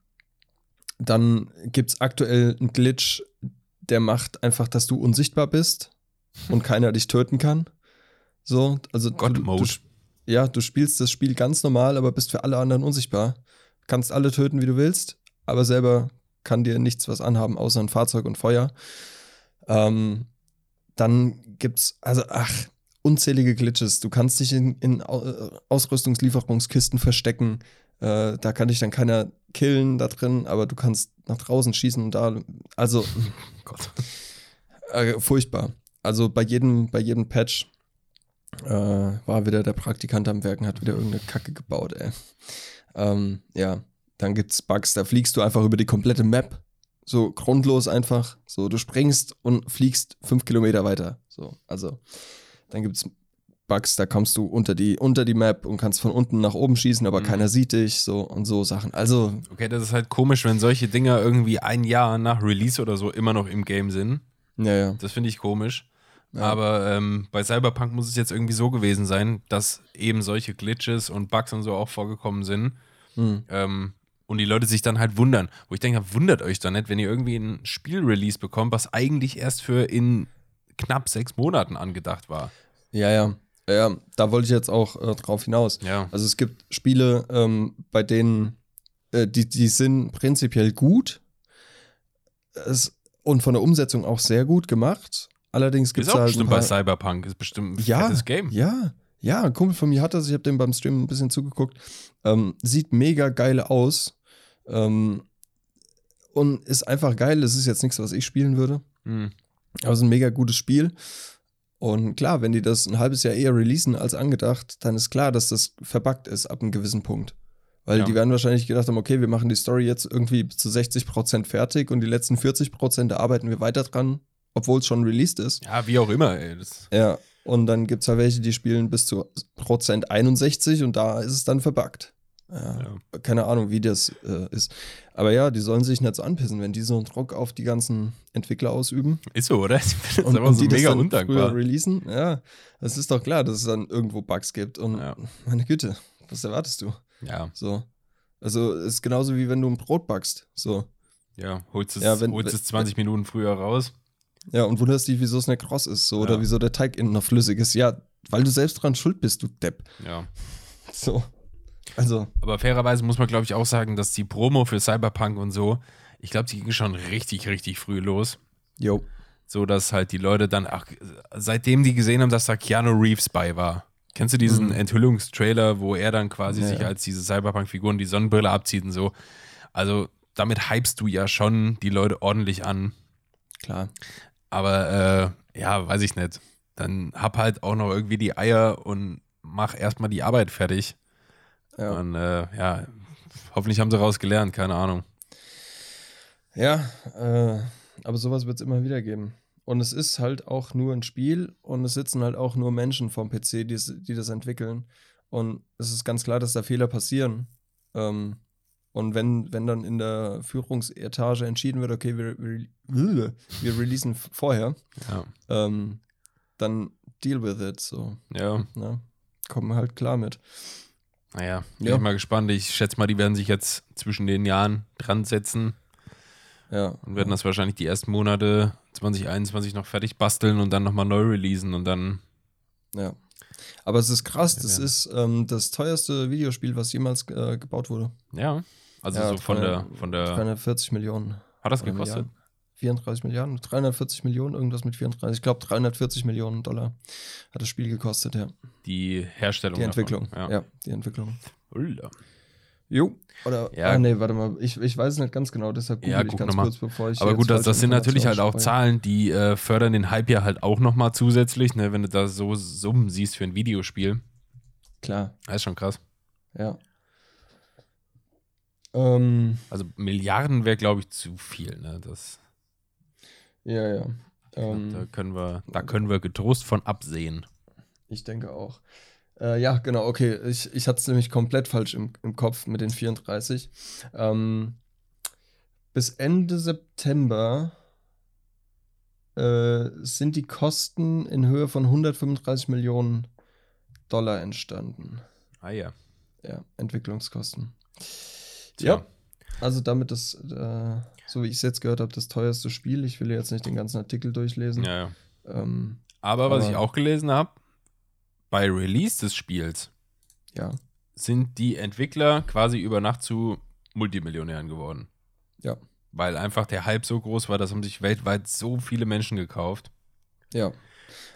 dann gibt es aktuell einen Glitch, der macht einfach, dass du unsichtbar bist und keiner dich töten kann. So, also du, God-Mode. du, ja, du spielst das Spiel ganz normal, aber bist für alle anderen unsichtbar. Kannst alle töten, wie du willst, aber selber kann dir nichts was anhaben, außer ein Fahrzeug und Feuer. Ähm, dann gibt's, also, ach, unzählige Glitches. Du kannst dich in, in äh, Ausrüstungslieferungskisten verstecken. Äh, da kann dich dann keiner killen da drin, aber du kannst nach draußen schießen und da. Also, Gott. äh, furchtbar. Also bei jedem, bei jedem Patch äh, war wieder der Praktikant am Werken, hat wieder irgendeine Kacke gebaut, ey. Ähm, ja, dann gibt's Bugs, da fliegst du einfach über die komplette Map. So grundlos einfach. So, du springst und fliegst fünf Kilometer weiter. So, also, dann gibt's Bugs, da kommst du unter die, unter die Map und kannst von unten nach oben schießen, aber Mhm. keiner sieht dich, so und so Sachen. Also, Okay, das ist halt komisch, wenn solche Dinger irgendwie ein Jahr nach Release oder so immer noch im Game sind. ja, ja. Das finde ich komisch. Ja. Aber ähm, bei Cyberpunk muss es jetzt irgendwie so gewesen sein, dass eben solche Glitches und Bugs und so auch vorgekommen sind. Hm. Ähm, und die Leute sich dann halt wundern. Wo ich denke, wundert euch doch nicht, wenn ihr irgendwie ein Spiel-Release bekommt, was eigentlich erst für in knapp sechs Monaten angedacht war. Ja, ja. Ja, da wollte ich jetzt auch äh, drauf hinaus. Ja. Also es gibt Spiele, ähm, bei denen äh, die, die sind prinzipiell gut es, und von der Umsetzung auch sehr gut gemacht. Allerdings gibt Ist es auch halt bestimmt bei Cyberpunk, ist bestimmt ein ja, fettes Game. Ja, ja, ein Kumpel von mir hat das, ich habe dem beim Stream ein bisschen zugeguckt. Ähm, sieht mega geil aus. Ähm, und ist einfach geil. Das ist jetzt nichts, was ich spielen würde. Hm. Aber es ist ein mega gutes Spiel. Und klar, wenn die das ein halbes Jahr eher releasen als angedacht, dann ist klar, dass das verbuggt ist ab einem gewissen Punkt. Weil Ja. die werden wahrscheinlich gedacht haben, okay, wir machen die Story jetzt irgendwie zu 60% fertig und die letzten 40% da arbeiten wir weiter dran, obwohl es schon released ist. Ja, wie auch immer, ey. Das, Ja, und dann gibt es halt welche, die spielen bis zu Prozent 61 und da ist es dann verbuggt. Ja, Ja. Keine Ahnung, wie das äh, ist. Aber ja, die sollen sich nicht so anpissen, wenn die so einen Druck auf die ganzen Entwickler ausüben ist so, oder? Ich das und, und so die das mega dann undankbar. früher releasen. Ja, es ist doch klar, dass es dann irgendwo Bugs gibt. Und Ja. meine Güte, was erwartest du? Ja, So. Also ist genauso wie wenn du ein Brot backst. So. ja, holst es, Ja, wenn- holst es 20 Minuten früher raus. Ja, und wunderst dich, wieso es nicht kross ist, so, Ja. oder wieso der Teig innen noch flüssig ist. Ja, weil du selbst dran schuld bist, du Depp. Ja. So. Also, Aber fairerweise muss man, glaube ich, auch sagen, dass die Promo für Cyberpunk und so, ich glaube, die ging schon richtig, richtig früh los. jo. So dass halt die Leute dann, ach, seitdem die gesehen haben, dass da Keanu Reeves bei war. Kennst du diesen Mhm. Enthüllungstrailer, wo er dann quasi Ja, sich als diese Cyberpunk-Figuren die Sonnenbrille abzieht und so? Also, damit hypst du ja schon die Leute ordentlich an. Klar. Aber äh, ja, weiß ich nicht. Dann hab halt auch noch irgendwie die Eier und mach erstmal die Arbeit fertig. Ja. Und äh, ja, hoffentlich haben sie rausgelernt, keine Ahnung. Ja, äh, aber sowas wird es immer wieder geben. Und es ist halt auch nur ein Spiel und es sitzen halt auch nur Menschen vom PC, die, die das entwickeln. Und es ist ganz klar, dass da Fehler passieren. Ähm, und wenn, wenn dann in der Führungsetage entschieden wird, okay, wir, wir, wir releasen vorher, Ja, ähm, dann deal with it. So, ja. ne? Kommen halt klar mit. naja, bin Ja. ich mal gespannt. Ich schätze mal, die werden sich jetzt zwischen den Jahren dran setzen Ja. und werden das wahrscheinlich die ersten Monate 2021 noch fertig basteln und dann nochmal neu releasen und dann, Ja. Aber es ist krass, Ja, das ja. ist ähm, das teuerste Videospiel, was jemals äh, gebaut wurde. ja. Also Ja, so von der, von der, 340 Millionen. hat das gekostet? Milliarden. 34 Milliarden, 340 Millionen, irgendwas mit 34. Ich glaube 340 Millionen Dollar hat das Spiel gekostet, ja. Die Herstellung. Die Entwicklung. Davon. Ja. die Entwicklung. Ulla. Jo. Oder, Ja. ah, nee, warte mal, ich, ich weiß es nicht ganz genau, deshalb Ja, google ich guck ganz kurz, bevor ich Aber gut, das, das sind natürlich halt auch. Zahlen, die äh, fördern den Hype ja halt auch nochmal zusätzlich, ne, wenn du da so Summen siehst für ein Videospiel. Klar, Das ist schon krass. ja. Ähm, Also Milliarden wäre, glaube ich, zu viel. Ne? Das, ja, ja. da, Ähm, können wir, da können wir getrost von absehen. Ich denke auch. Äh, ja, genau, okay. Ich, ich hatte es nämlich komplett falsch im, im Kopf mit den 34. Ähm, bis Ende September äh, sind die Kosten in Höhe von 135 Millionen Dollar entstanden. Ah ja. Ja, Entwicklungskosten. Tja. Ja, also damit das, äh, so wie ich es jetzt gehört habe, das teuerste Spiel. Ich will jetzt nicht den ganzen Artikel durchlesen. ja, ja. Ähm, Aber was Aber- ich auch gelesen habe, bei Release des Spiels ja, sind die Entwickler quasi über Nacht zu Multimillionären geworden. ja, Weil einfach der Hype so groß war, dass haben sich weltweit so viele Menschen gekauft. Ja,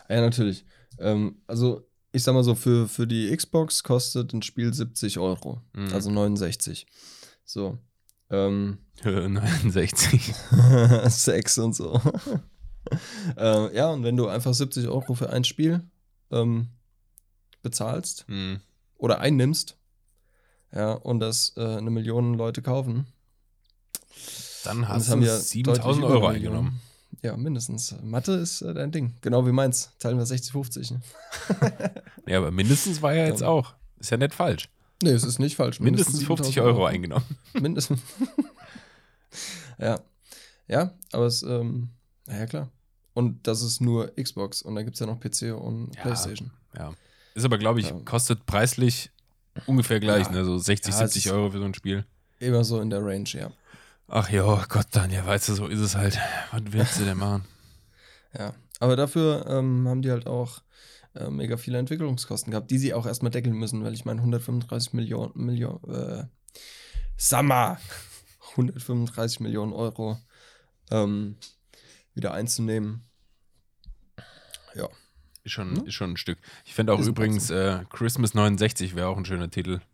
ja, natürlich. Ähm, also, ich sag mal so, für, für die Xbox kostet ein Spiel 70 Euro, Mhm. also 69. So. Ähm, 69. Sex und so. äh, ja, und wenn du einfach 70 Euro für ein Spiel ähm, bezahlst Hm. oder einnimmst, ja, und das äh, eine Million Leute kaufen, Dann hast du ja 7000 deutlich Euro eingenommen. Ja, mindestens. Mathe ist äh, dein Ding. Genau wie meins. Teilen wir 60-50. Ne? Ja, aber mindestens war ja jetzt Ja. auch. Ist ja nicht falsch. Nee, es ist nicht falsch. Mindestens 50 7000 Euro eingenommen. Mindestens. ja. Ja, aber es, ähm, naja, klar. Und das ist nur Xbox und da gibt es ja noch PC und Ja. Playstation. Ja. Ist aber, glaube ich, Ja. kostet preislich ungefähr gleich, Ja. ne? So 60, Ja, 70 es ist- Euro für so ein Spiel. Immer so in der Range, ja. Ach ja, Gott, dann, ja, weißt du, so ist es halt. Was willst du denn machen? Ja. Aber dafür ähm, haben die halt auch äh, mega viele Entwicklungskosten gehabt, die sie auch erstmal deckeln müssen, weil ich meine 135 Millionen, Millionen, äh, Summer, 135 Millionen Euro ähm, wieder einzunehmen. Ja. Ist schon, Hm? ist schon ein Stück. Ich finde auch Ist übrigens, äh, Christmas 69 wäre auch ein schöner Titel.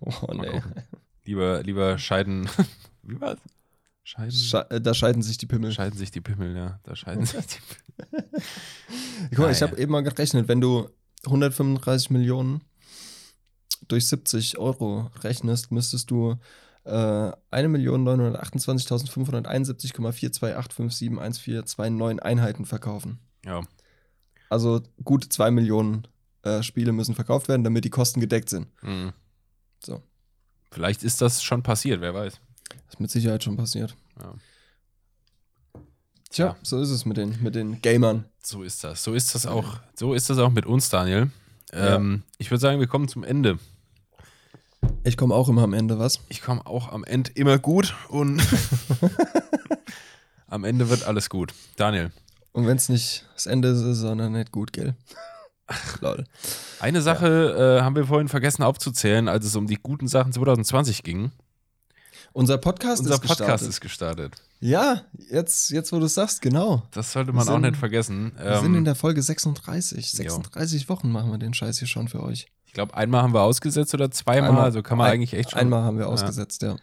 Oh nee. Lieber, lieber scheiden. Wie war's? Scheiden. Sche äh, da scheiden sich die Pimmel. scheiden sich die Pimmel, ja. Da scheiden sich die Pimmel. Guck mal, ich habe eben mal gerechnet, wenn du 135 Millionen durch 70 Euro rechnest, müsstest du äh, 1.928.571,428571429 Einheiten verkaufen. Ja. Also gut 2 Millionen äh, Spiele müssen verkauft werden, damit die Kosten gedeckt sind. Mhm. So. Vielleicht ist das schon passiert, wer weiß. Das ist mit Sicherheit schon passiert. Ja. Tja, Ja. so ist es mit den, mit den Gamern. So ist das. So ist das auch. So ist das auch mit uns, Daniel. Ähm, Ich würde sagen, wir kommen zum Ende. Ich komme auch immer am Ende, was? Ich komme auch am Ende immer gut und am Ende wird alles gut. Daniel, Und wenn es nicht das Ende ist, sondern nicht gut, gell? Lol. eine Sache äh, haben wir vorhin vergessen aufzuzählen, als es um die guten Sachen 2020 ging. Unser Podcast Unser ist gestartet. Podcast ist gestartet. Ja, jetzt, jetzt wo du es sagst, genau. Das sollte man Wir auch sind- nicht vergessen. Wir sind in Ähm, der Folge 36. jo. 36 Wochen machen wir den Scheiß hier schon für euch. ich glaube, einmal haben wir ausgesetzt oder zweimal. Einmal- also kann man ein- eigentlich echt schon. Einmal haben wir ausgesetzt, ja.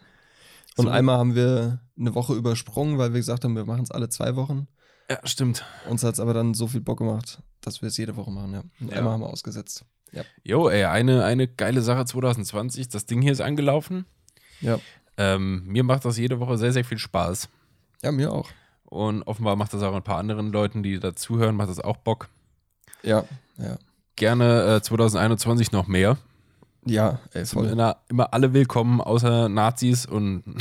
Und So. einmal haben wir eine Woche übersprungen, weil wir gesagt haben, wir machen es alle zwei Wochen. Ja, stimmt. Uns hat es aber dann so viel Bock gemacht, dass wir es jede Woche machen, ja. Und Ja. einmal haben wir ausgesetzt. Jo, ey, eine, eine geile Sache 2020. Das Ding hier ist angelaufen. Ja. Ähm, mir macht das jede Woche sehr, sehr viel Spaß. Ja, mir auch. Und offenbar macht das auch ein paar anderen Leuten, die dazuhören, macht das auch Bock. Ja, ja. Gerne äh, 2021 noch mehr. Ja, ey, voll. immer, immer alle willkommen, außer Nazis und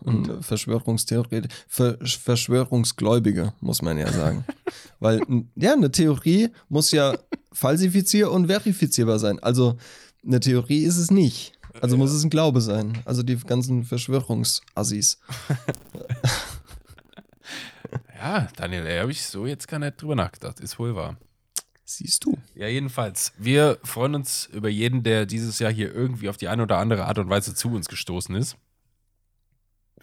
Und äh, Verschwörungstheorie, Ver Verschwörungsgläubige, muss man ja sagen. Weil, ja, eine Theorie muss ja falsifizier- und verifizierbar sein. Also, eine Theorie ist es nicht. Also muss es ein Glaube sein. Also die ganzen Verschwörungsassis. ja, Daniel, habe ich so jetzt gar nicht drüber nachgedacht. Ist wohl wahr. Siehst du. Ja, jedenfalls. Wir freuen uns über jeden, der dieses Jahr hier irgendwie auf die eine oder andere Art und Weise zu uns gestoßen ist.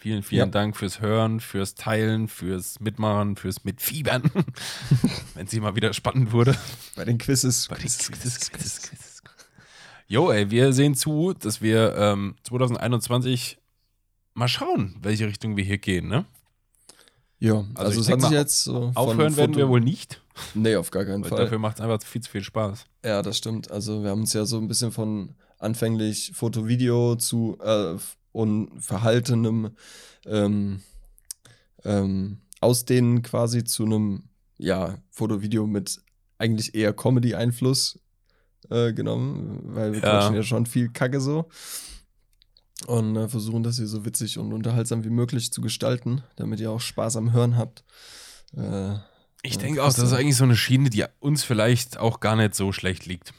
Vielen, vielen Ja. Dank fürs Hören, fürs Teilen, fürs Mitmachen, fürs Mitfiebern. Wenn sie mal wieder spannend wurde. Bei den Quizzes. Bei den Quizzes, Quizzes, Quizzes. Jo, ey, wir sehen zu, dass wir ähm, 2021 mal schauen, welche Richtung wir hier gehen, ne? Ja, Also also, es hat sich jetzt so. Aufhören werden wir wohl nicht, Nee, auf gar keinen weil Fall. dafür macht es einfach viel zu viel Spaß. Ja, das stimmt. Also wir haben uns ja so ein bisschen von anfänglich Foto, Video zu äh, und verhaltenem ähm, ähm, Ausdehnen quasi zu einem ja, Foto, Video mit eigentlich eher Comedy-Einfluss äh, genommen, weil wir Ja. quatschen ja schon viel Kacke so. Und äh, versuchen das hier so witzig und unterhaltsam wie möglich zu gestalten, damit ihr auch Spaß am Hören habt. Äh, Ich Ja, denke auch, das ist ja. eigentlich so eine Schiene, die uns vielleicht auch gar nicht so schlecht liegt.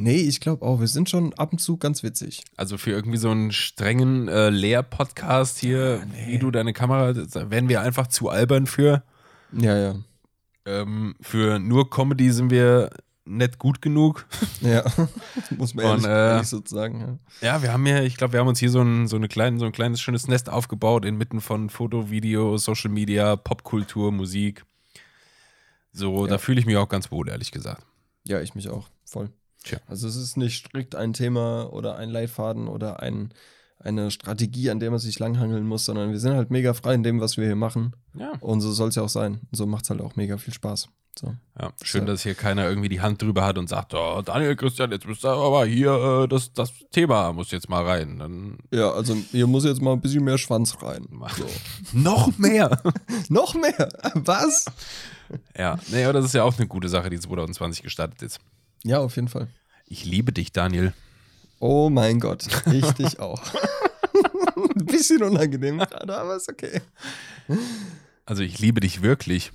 Nee, ich glaube auch, wir sind schon ab und zu ganz witzig. Also für irgendwie so einen strengen äh, Lehr-Podcast hier, Ah, nee. wie du deine Kamera, da wären wir einfach zu albern für. Ja, ja. Ähm, für nur Comedy sind wir nicht gut genug. Ja, muss man ehrlich, Und, äh, ehrlich sozusagen. Ja. Ja, wir haben ja, ich glaube, wir haben uns hier so ein, so, eine kleine, so ein kleines schönes Nest aufgebaut inmitten von Foto, Video, Social Media, Popkultur, Musik. So, Ja. da fühle ich mich auch ganz wohl, ehrlich gesagt. ja, ich mich auch, voll. Tja. Also es ist nicht strikt ein Thema oder ein Leitfaden oder ein, eine Strategie, an der man sich langhangeln muss, sondern wir sind halt mega frei in dem, was wir hier machen. Ja. Und so soll es ja auch sein. Und so macht es halt auch mega viel Spaß. So. ja. Schön, So. dass hier keiner irgendwie die Hand drüber hat und sagt, oh, Daniel, Christian, jetzt müsst ihr aber hier, äh, das, das Thema muss jetzt mal rein. Dann Ja, also hier muss jetzt mal ein bisschen mehr Schwanz rein. So. noch mehr. Noch mehr? Was? ja, nee, aber das ist ja auch eine gute Sache, die 2020 gestartet ist. Ja, auf jeden Fall. Ich liebe dich, Daniel. Oh mein Gott, ich dich auch. ein bisschen unangenehm gerade, aber ist okay. Also ich liebe dich wirklich.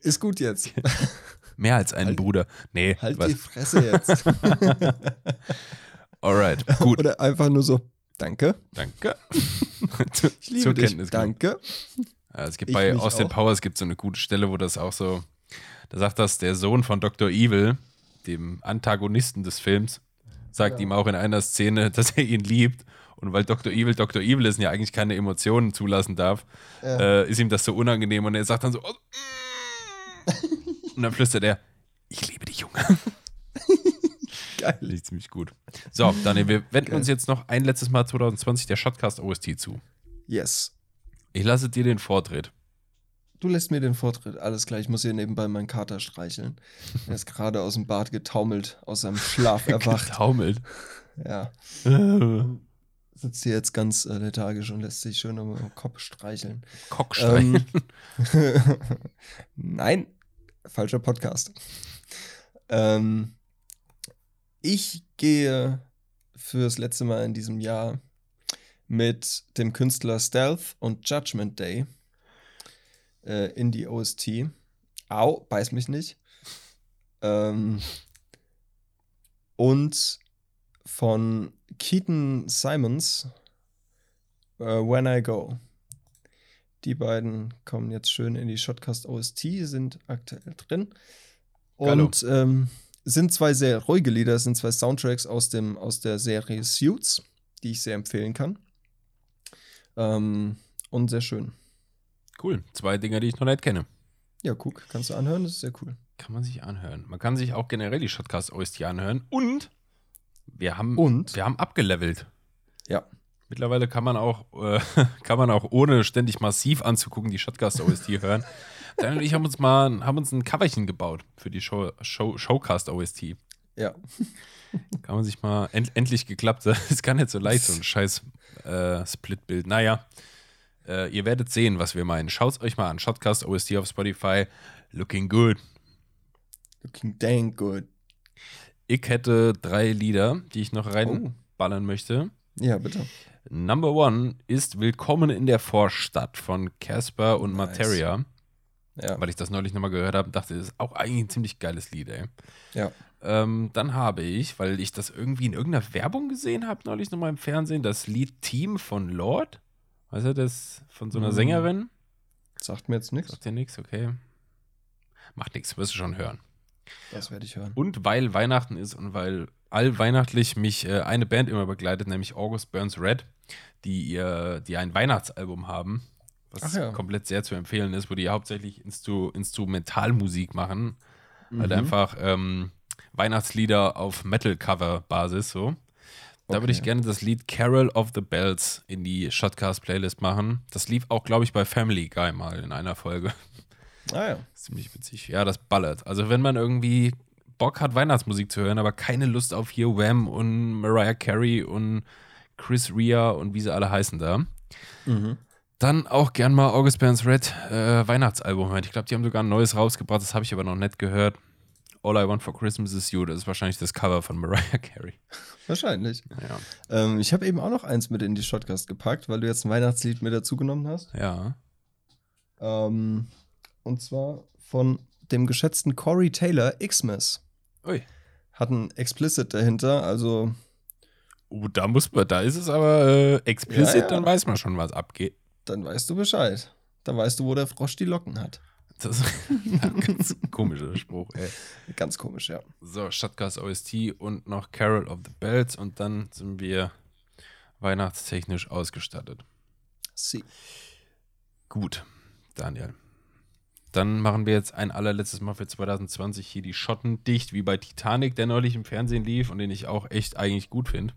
Ist gut jetzt. Mehr als einen Halt- Bruder. Nee, Halt was? die Fresse jetzt. Alright, gut. Oder einfach nur so, danke. Danke. Ich liebe Zur dich. Kenntnis. Danke. Ja, es gibt Ich bei Austin auch. Powers gibt so eine gute Stelle, wo das auch so, da sagt das der Sohn von Dr. Evil, dem Antagonisten des Films, sagt Ja. ihm auch in einer Szene, dass er ihn liebt. Und weil Dr. Evil Dr. Evil ist und ja eigentlich keine Emotionen zulassen darf, Ja. äh, ist ihm das so unangenehm und er sagt dann so, oh, mm. und dann flüstert er, ich liebe dich, Junge. Geil. Ich ziemlich gut. So, Daniel, wir wenden Geil. uns jetzt noch ein letztes Mal 2020 der Shotcast OST zu. Yes. Ich lasse dir den Vortritt. Du lässt mir den Vortritt. Alles klar, ich muss hier nebenbei meinen Kater streicheln. Er ist gerade aus dem Bad getaumelt, aus seinem Schlaf erwacht. Taumelt. Ja. Sitzt hier jetzt ganz äh, lethargisch und lässt sich schön am Kopf streicheln. Cockstein. Ähm, Nein, falscher Podcast. Ähm, ich gehe fürs letzte Mal in diesem Jahr mit dem Künstler Stealth und Judgment Day äh, in die OST. Au, beiß mich nicht. Ähm, und von Keaton Simons äh, When I Go. Die beiden kommen jetzt schön in die Shotcast OST, sind aktuell drin. Und ähm, sind zwei sehr ruhige Lieder, sind zwei Soundtracks aus, dem, aus der Serie Suits, die ich sehr empfehlen kann. Ähm, und sehr schön. Cool. Zwei Dinge, die ich noch nicht kenne. Ja, guck, kannst du anhören, das ist sehr cool. Kann man sich anhören. Man kann sich auch generell die Shotcast OST anhören. Und wir haben, Und? wir haben abgelevelt. Ja. Mittlerweile kann man auch, äh, kann man auch ohne ständig massiv anzugucken die Shotcast OST hören. Dann und ich haben uns mal haben uns ein Coverchen gebaut für die Show, Show, Showcast OST. Ja. Kann man sich mal end, endlich geklappt. Ist gar nicht so leicht, so ein scheiß äh, Splitbild. Naja, äh, ihr werdet sehen, was wir meinen. Schaut euch mal an. Shotcast OST auf Spotify. Looking good. Looking dang good. Ich hätte drei Lieder, die ich noch Oh. reinballern möchte. Ja, bitte. Number one ist Willkommen in der Vorstadt von Casper und Nice. Materia. Ja. Weil ich das neulich nochmal gehört habe, dachte, das ist auch eigentlich ein ziemlich geiles Lied, ey. Ja. Ähm, dann habe ich, weil ich das irgendwie in irgendeiner Werbung gesehen habe, neulich nochmal im Fernsehen, das Lied Team von Lord. Weißt du, das von so einer Mhm. Sängerin? Sagt mir jetzt nichts. Sagt dir nichts, okay. Macht nichts, wirst du schon hören. Das werde ich hören. Und weil Weihnachten ist und weil allweihnachtlich mich äh, eine Band immer begleitet, nämlich August Burns Red, die, ihr, die ein Weihnachtsalbum haben, was ja. komplett sehr zu empfehlen ist, wo die hauptsächlich Instru Instrumentalmusik machen. Halt Mhm. einfach ähm, Weihnachtslieder auf Metal-Cover-Basis so. Da würde ich Okay. gerne das Lied Carol of the Bells in die Shotcast-Playlist machen. Das lief auch, glaube ich, bei Family Guy mal in einer Folge. Ah ja. Ziemlich witzig. Ja, das ballert. Also wenn man irgendwie Bock hat, Weihnachtsmusik zu hören, aber keine Lust auf hier Wham und Mariah Carey und Chris Rea und wie sie alle heißen da, Mhm. dann auch gern mal August Burns Red äh, Weihnachtsalbum. Ich glaube, die haben sogar ein neues rausgebracht, das habe ich aber noch nicht gehört. All I Want for Christmas is You, das ist wahrscheinlich das Cover von Mariah Carey. Wahrscheinlich. Ja. Ähm, ich habe eben auch noch eins mit in die Shotcast gepackt, weil du jetzt ein Weihnachtslied mit dazugenommen hast. Ja. Ähm, und zwar von dem geschätzten Corey Taylor, Xmas. Ui. Hat ein Explicit dahinter, also Oh, da muss man, da ist es aber äh, explicit, Ja, ja. dann weiß man schon, was abgeht. dann weißt du Bescheid. Dann weißt du, wo der Frosch die Locken hat. Das ist ein ganz komischer Spruch, ey. Ganz komisch, ja. So, Stadtgas OST und noch Carol of the Bells und dann sind wir weihnachtstechnisch ausgestattet. Sie. Gut, Daniel. Dann machen wir jetzt ein allerletztes Mal für 2020 hier die Schotten dicht, wie bei Titanic, der neulich im Fernsehen lief und den ich auch echt eigentlich gut finde.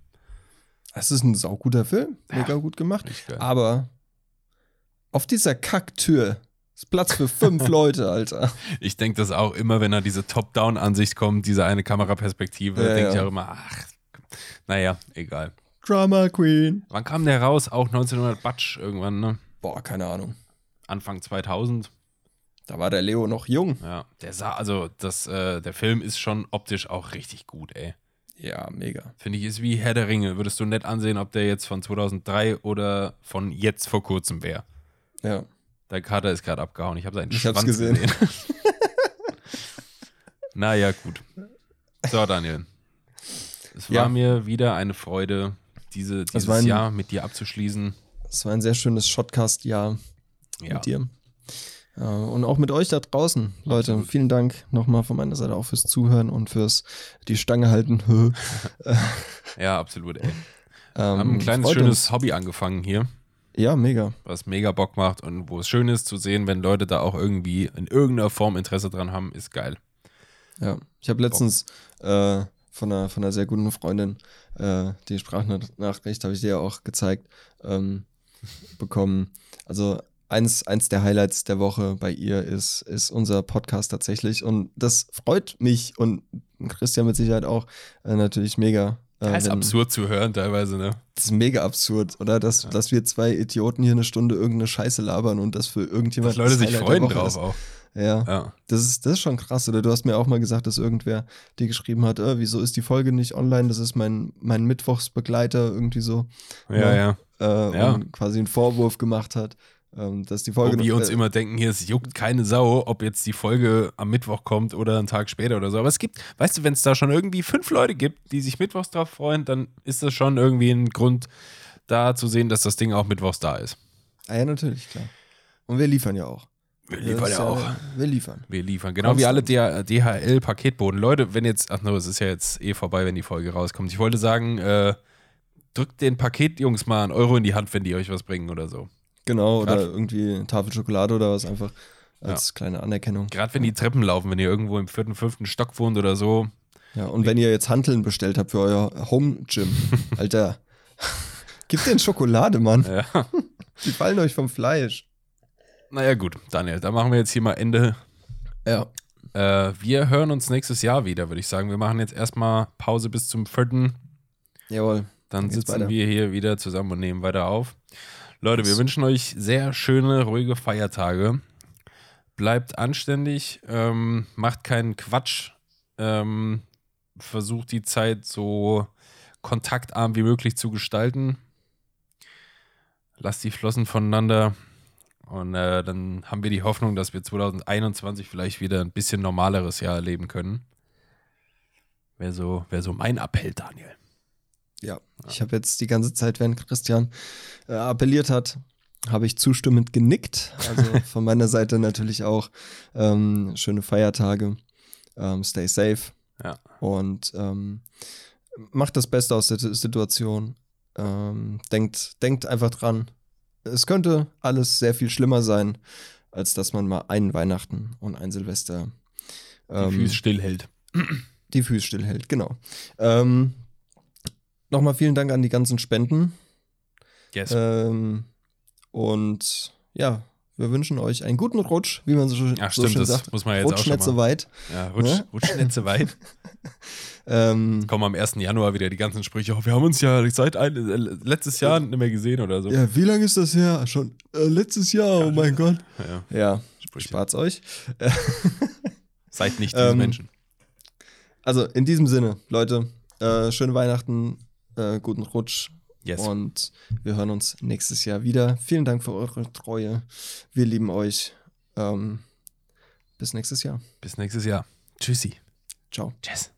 Es ist ein sauguter Film. Mega gut gemacht. Aber auf dieser Kacktür ist Platz für fünf Leute, Alter. Ich denke das auch immer, wenn er diese Top-Down-Ansicht kommt, diese eine Kameraperspektive, Ja, denke ich ja. auch immer, ach, naja, egal. Drama Queen. Wann kam der raus? Auch 1900 Batsch irgendwann, ne? Boah, keine Ahnung. Anfang 2000. Da war der Leo noch jung. Ja, der sah, also das, äh, der Film ist schon optisch auch richtig gut, ey. Ja, mega. Finde ich, ist wie Herr der Ringe. Würdest du nett ansehen, ob der jetzt von 2003 oder von jetzt vor kurzem wäre. Ja. Dein Kater ist gerade abgehauen. Ich habe seinen Ich hab's Schwanz gesehen. gesehen. naja, gut. So, Daniel. Es war Ja. mir wieder eine Freude, diese, dieses ein- Jahr mit dir abzuschließen. Es war ein sehr schönes Shotcast-Jahr. Ja. mit dir. Äh, und auch mit euch da draußen, Leute. Absolut. Vielen Dank nochmal von meiner Seite auch fürs Zuhören und fürs die Stange halten. Ja, absolut, ey. ähm, haben ein kleines, schönes uns. Hobby angefangen hier, Ja, mega. was mega Bock macht und wo es schön ist zu sehen, wenn Leute da auch irgendwie in irgendeiner Form Interesse dran haben, ist geil. Ja, ich habe letztens äh, von, einer, von einer sehr guten Freundin äh, die Sprachnachricht, habe ich dir ja auch gezeigt, ähm, bekommen. Also eins, eins der Highlights der Woche bei ihr ist, ist unser Podcast tatsächlich und das freut mich und Christian mit Sicherheit auch äh, natürlich mega. Äh, Das ist wenn- absurd zu hören teilweise, ne? Das ist mega absurd, oder? Dass, dass wir zwei Idioten hier eine Stunde irgendeine Scheiße labern und das für irgendjemand Dass Leute sich Highlight der freuen drauf ist. auch. Ja. Ja. Das ist, das ist schon krass, oder? Du hast mir auch mal gesagt, dass irgendwer dir geschrieben hat, äh, wieso ist die Folge nicht online? Das ist mein, mein Mittwochsbegleiter irgendwie so. Ja, ja. Äh, Ja. Und quasi einen Vorwurf gemacht hat, ähm, dass die Folge. Wo wir uns äh, immer denken, hier, es juckt keine Sau, ob jetzt die Folge am Mittwoch kommt oder einen Tag später oder so. Aber es gibt, weißt du, wenn es da schon irgendwie fünf Leute gibt, die sich mittwochs drauf freuen, dann ist das schon irgendwie ein Grund, da zu sehen, dass das Ding auch mittwochs da ist. Ah, ja, natürlich, klar. Und wir liefern ja auch. Wir liefern ja auch. Wir liefern. Wir liefern. Genau wie alle DHL-Paketboden. Leute, wenn jetzt, ach no, es ist ja jetzt eh vorbei, wenn die Folge rauskommt. Ich wollte sagen, äh, drückt den Paketjungs mal einen Euro in die Hand, wenn die euch was bringen oder so. Genau, Grad- oder irgendwie eine Tafel Schokolade oder was einfach als kleine Anerkennung. Gerade wenn die Treppen laufen, wenn ihr irgendwo im vierten, fünften Stock wohnt oder so. Ja, und wenn ihr jetzt Hanteln bestellt habt für euer Home Gym, Alter, gib den Schokolade, Mann. Ja. Die fallen euch vom Fleisch. Naja, gut, Daniel, da machen wir jetzt hier mal Ende. Ja. Äh, wir hören uns nächstes Jahr wieder, würde ich sagen. Wir machen jetzt erstmal Pause bis zum 4. Jawohl. Dann sitzen wir hier wieder zusammen und nehmen weiter auf. Leute, wir wünschen euch sehr schöne, ruhige Feiertage. Bleibt anständig, ähm, macht keinen Quatsch, ähm, versucht die Zeit so kontaktarm wie möglich zu gestalten. Lasst die Flossen voneinander. Und äh, dann haben wir die Hoffnung, dass wir 2021 vielleicht wieder ein bisschen normaleres Jahr erleben können. Wäre so, wär so mein Appell, Daniel. Ja, ich habe jetzt die ganze Zeit, während Christian äh, appelliert hat, habe ich zustimmend genickt. Also von meiner Seite natürlich auch ähm, schöne Feiertage. Ähm, stay safe. Ja. Und ähm, macht das Beste aus der Si- Situation. Ähm, denkt, denkt einfach dran. Es könnte alles sehr viel schlimmer sein, als dass man mal einen Weihnachten und ein Silvester Die ähm, Füße stillhält. die Füße stillhält, genau. Ähm, Nochmal vielen Dank an die ganzen Spenden. Yes. Ähm, und ja, wir wünschen euch einen guten Rutsch, wie man so, schön- Ach so stimmt, schön das sagt. muss man jetzt Rutsch auch schon nicht so weit. Ja, rutsch, Ne? rutsch nicht so weit. Ähm, Kommen am 1. Januar wieder die ganzen Sprüche. Oh, wir haben uns ja seit ein, äh, letztes Jahr nicht mehr gesehen oder so. ja, wie lange ist das her? Schon äh, letztes Jahr, oh mein Gott. Ja, Ja, Sprüche. spart's euch. Seid nicht diese Ähm, Menschen. Also in diesem Sinne, Leute, äh, schöne Weihnachten, äh, guten Rutsch Yes. und wir hören uns nächstes Jahr wieder. Vielen Dank für eure Treue. Wir lieben euch. Ähm, bis nächstes Jahr. Bis nächstes Jahr. Tschüssi. Ciao. Tschüss.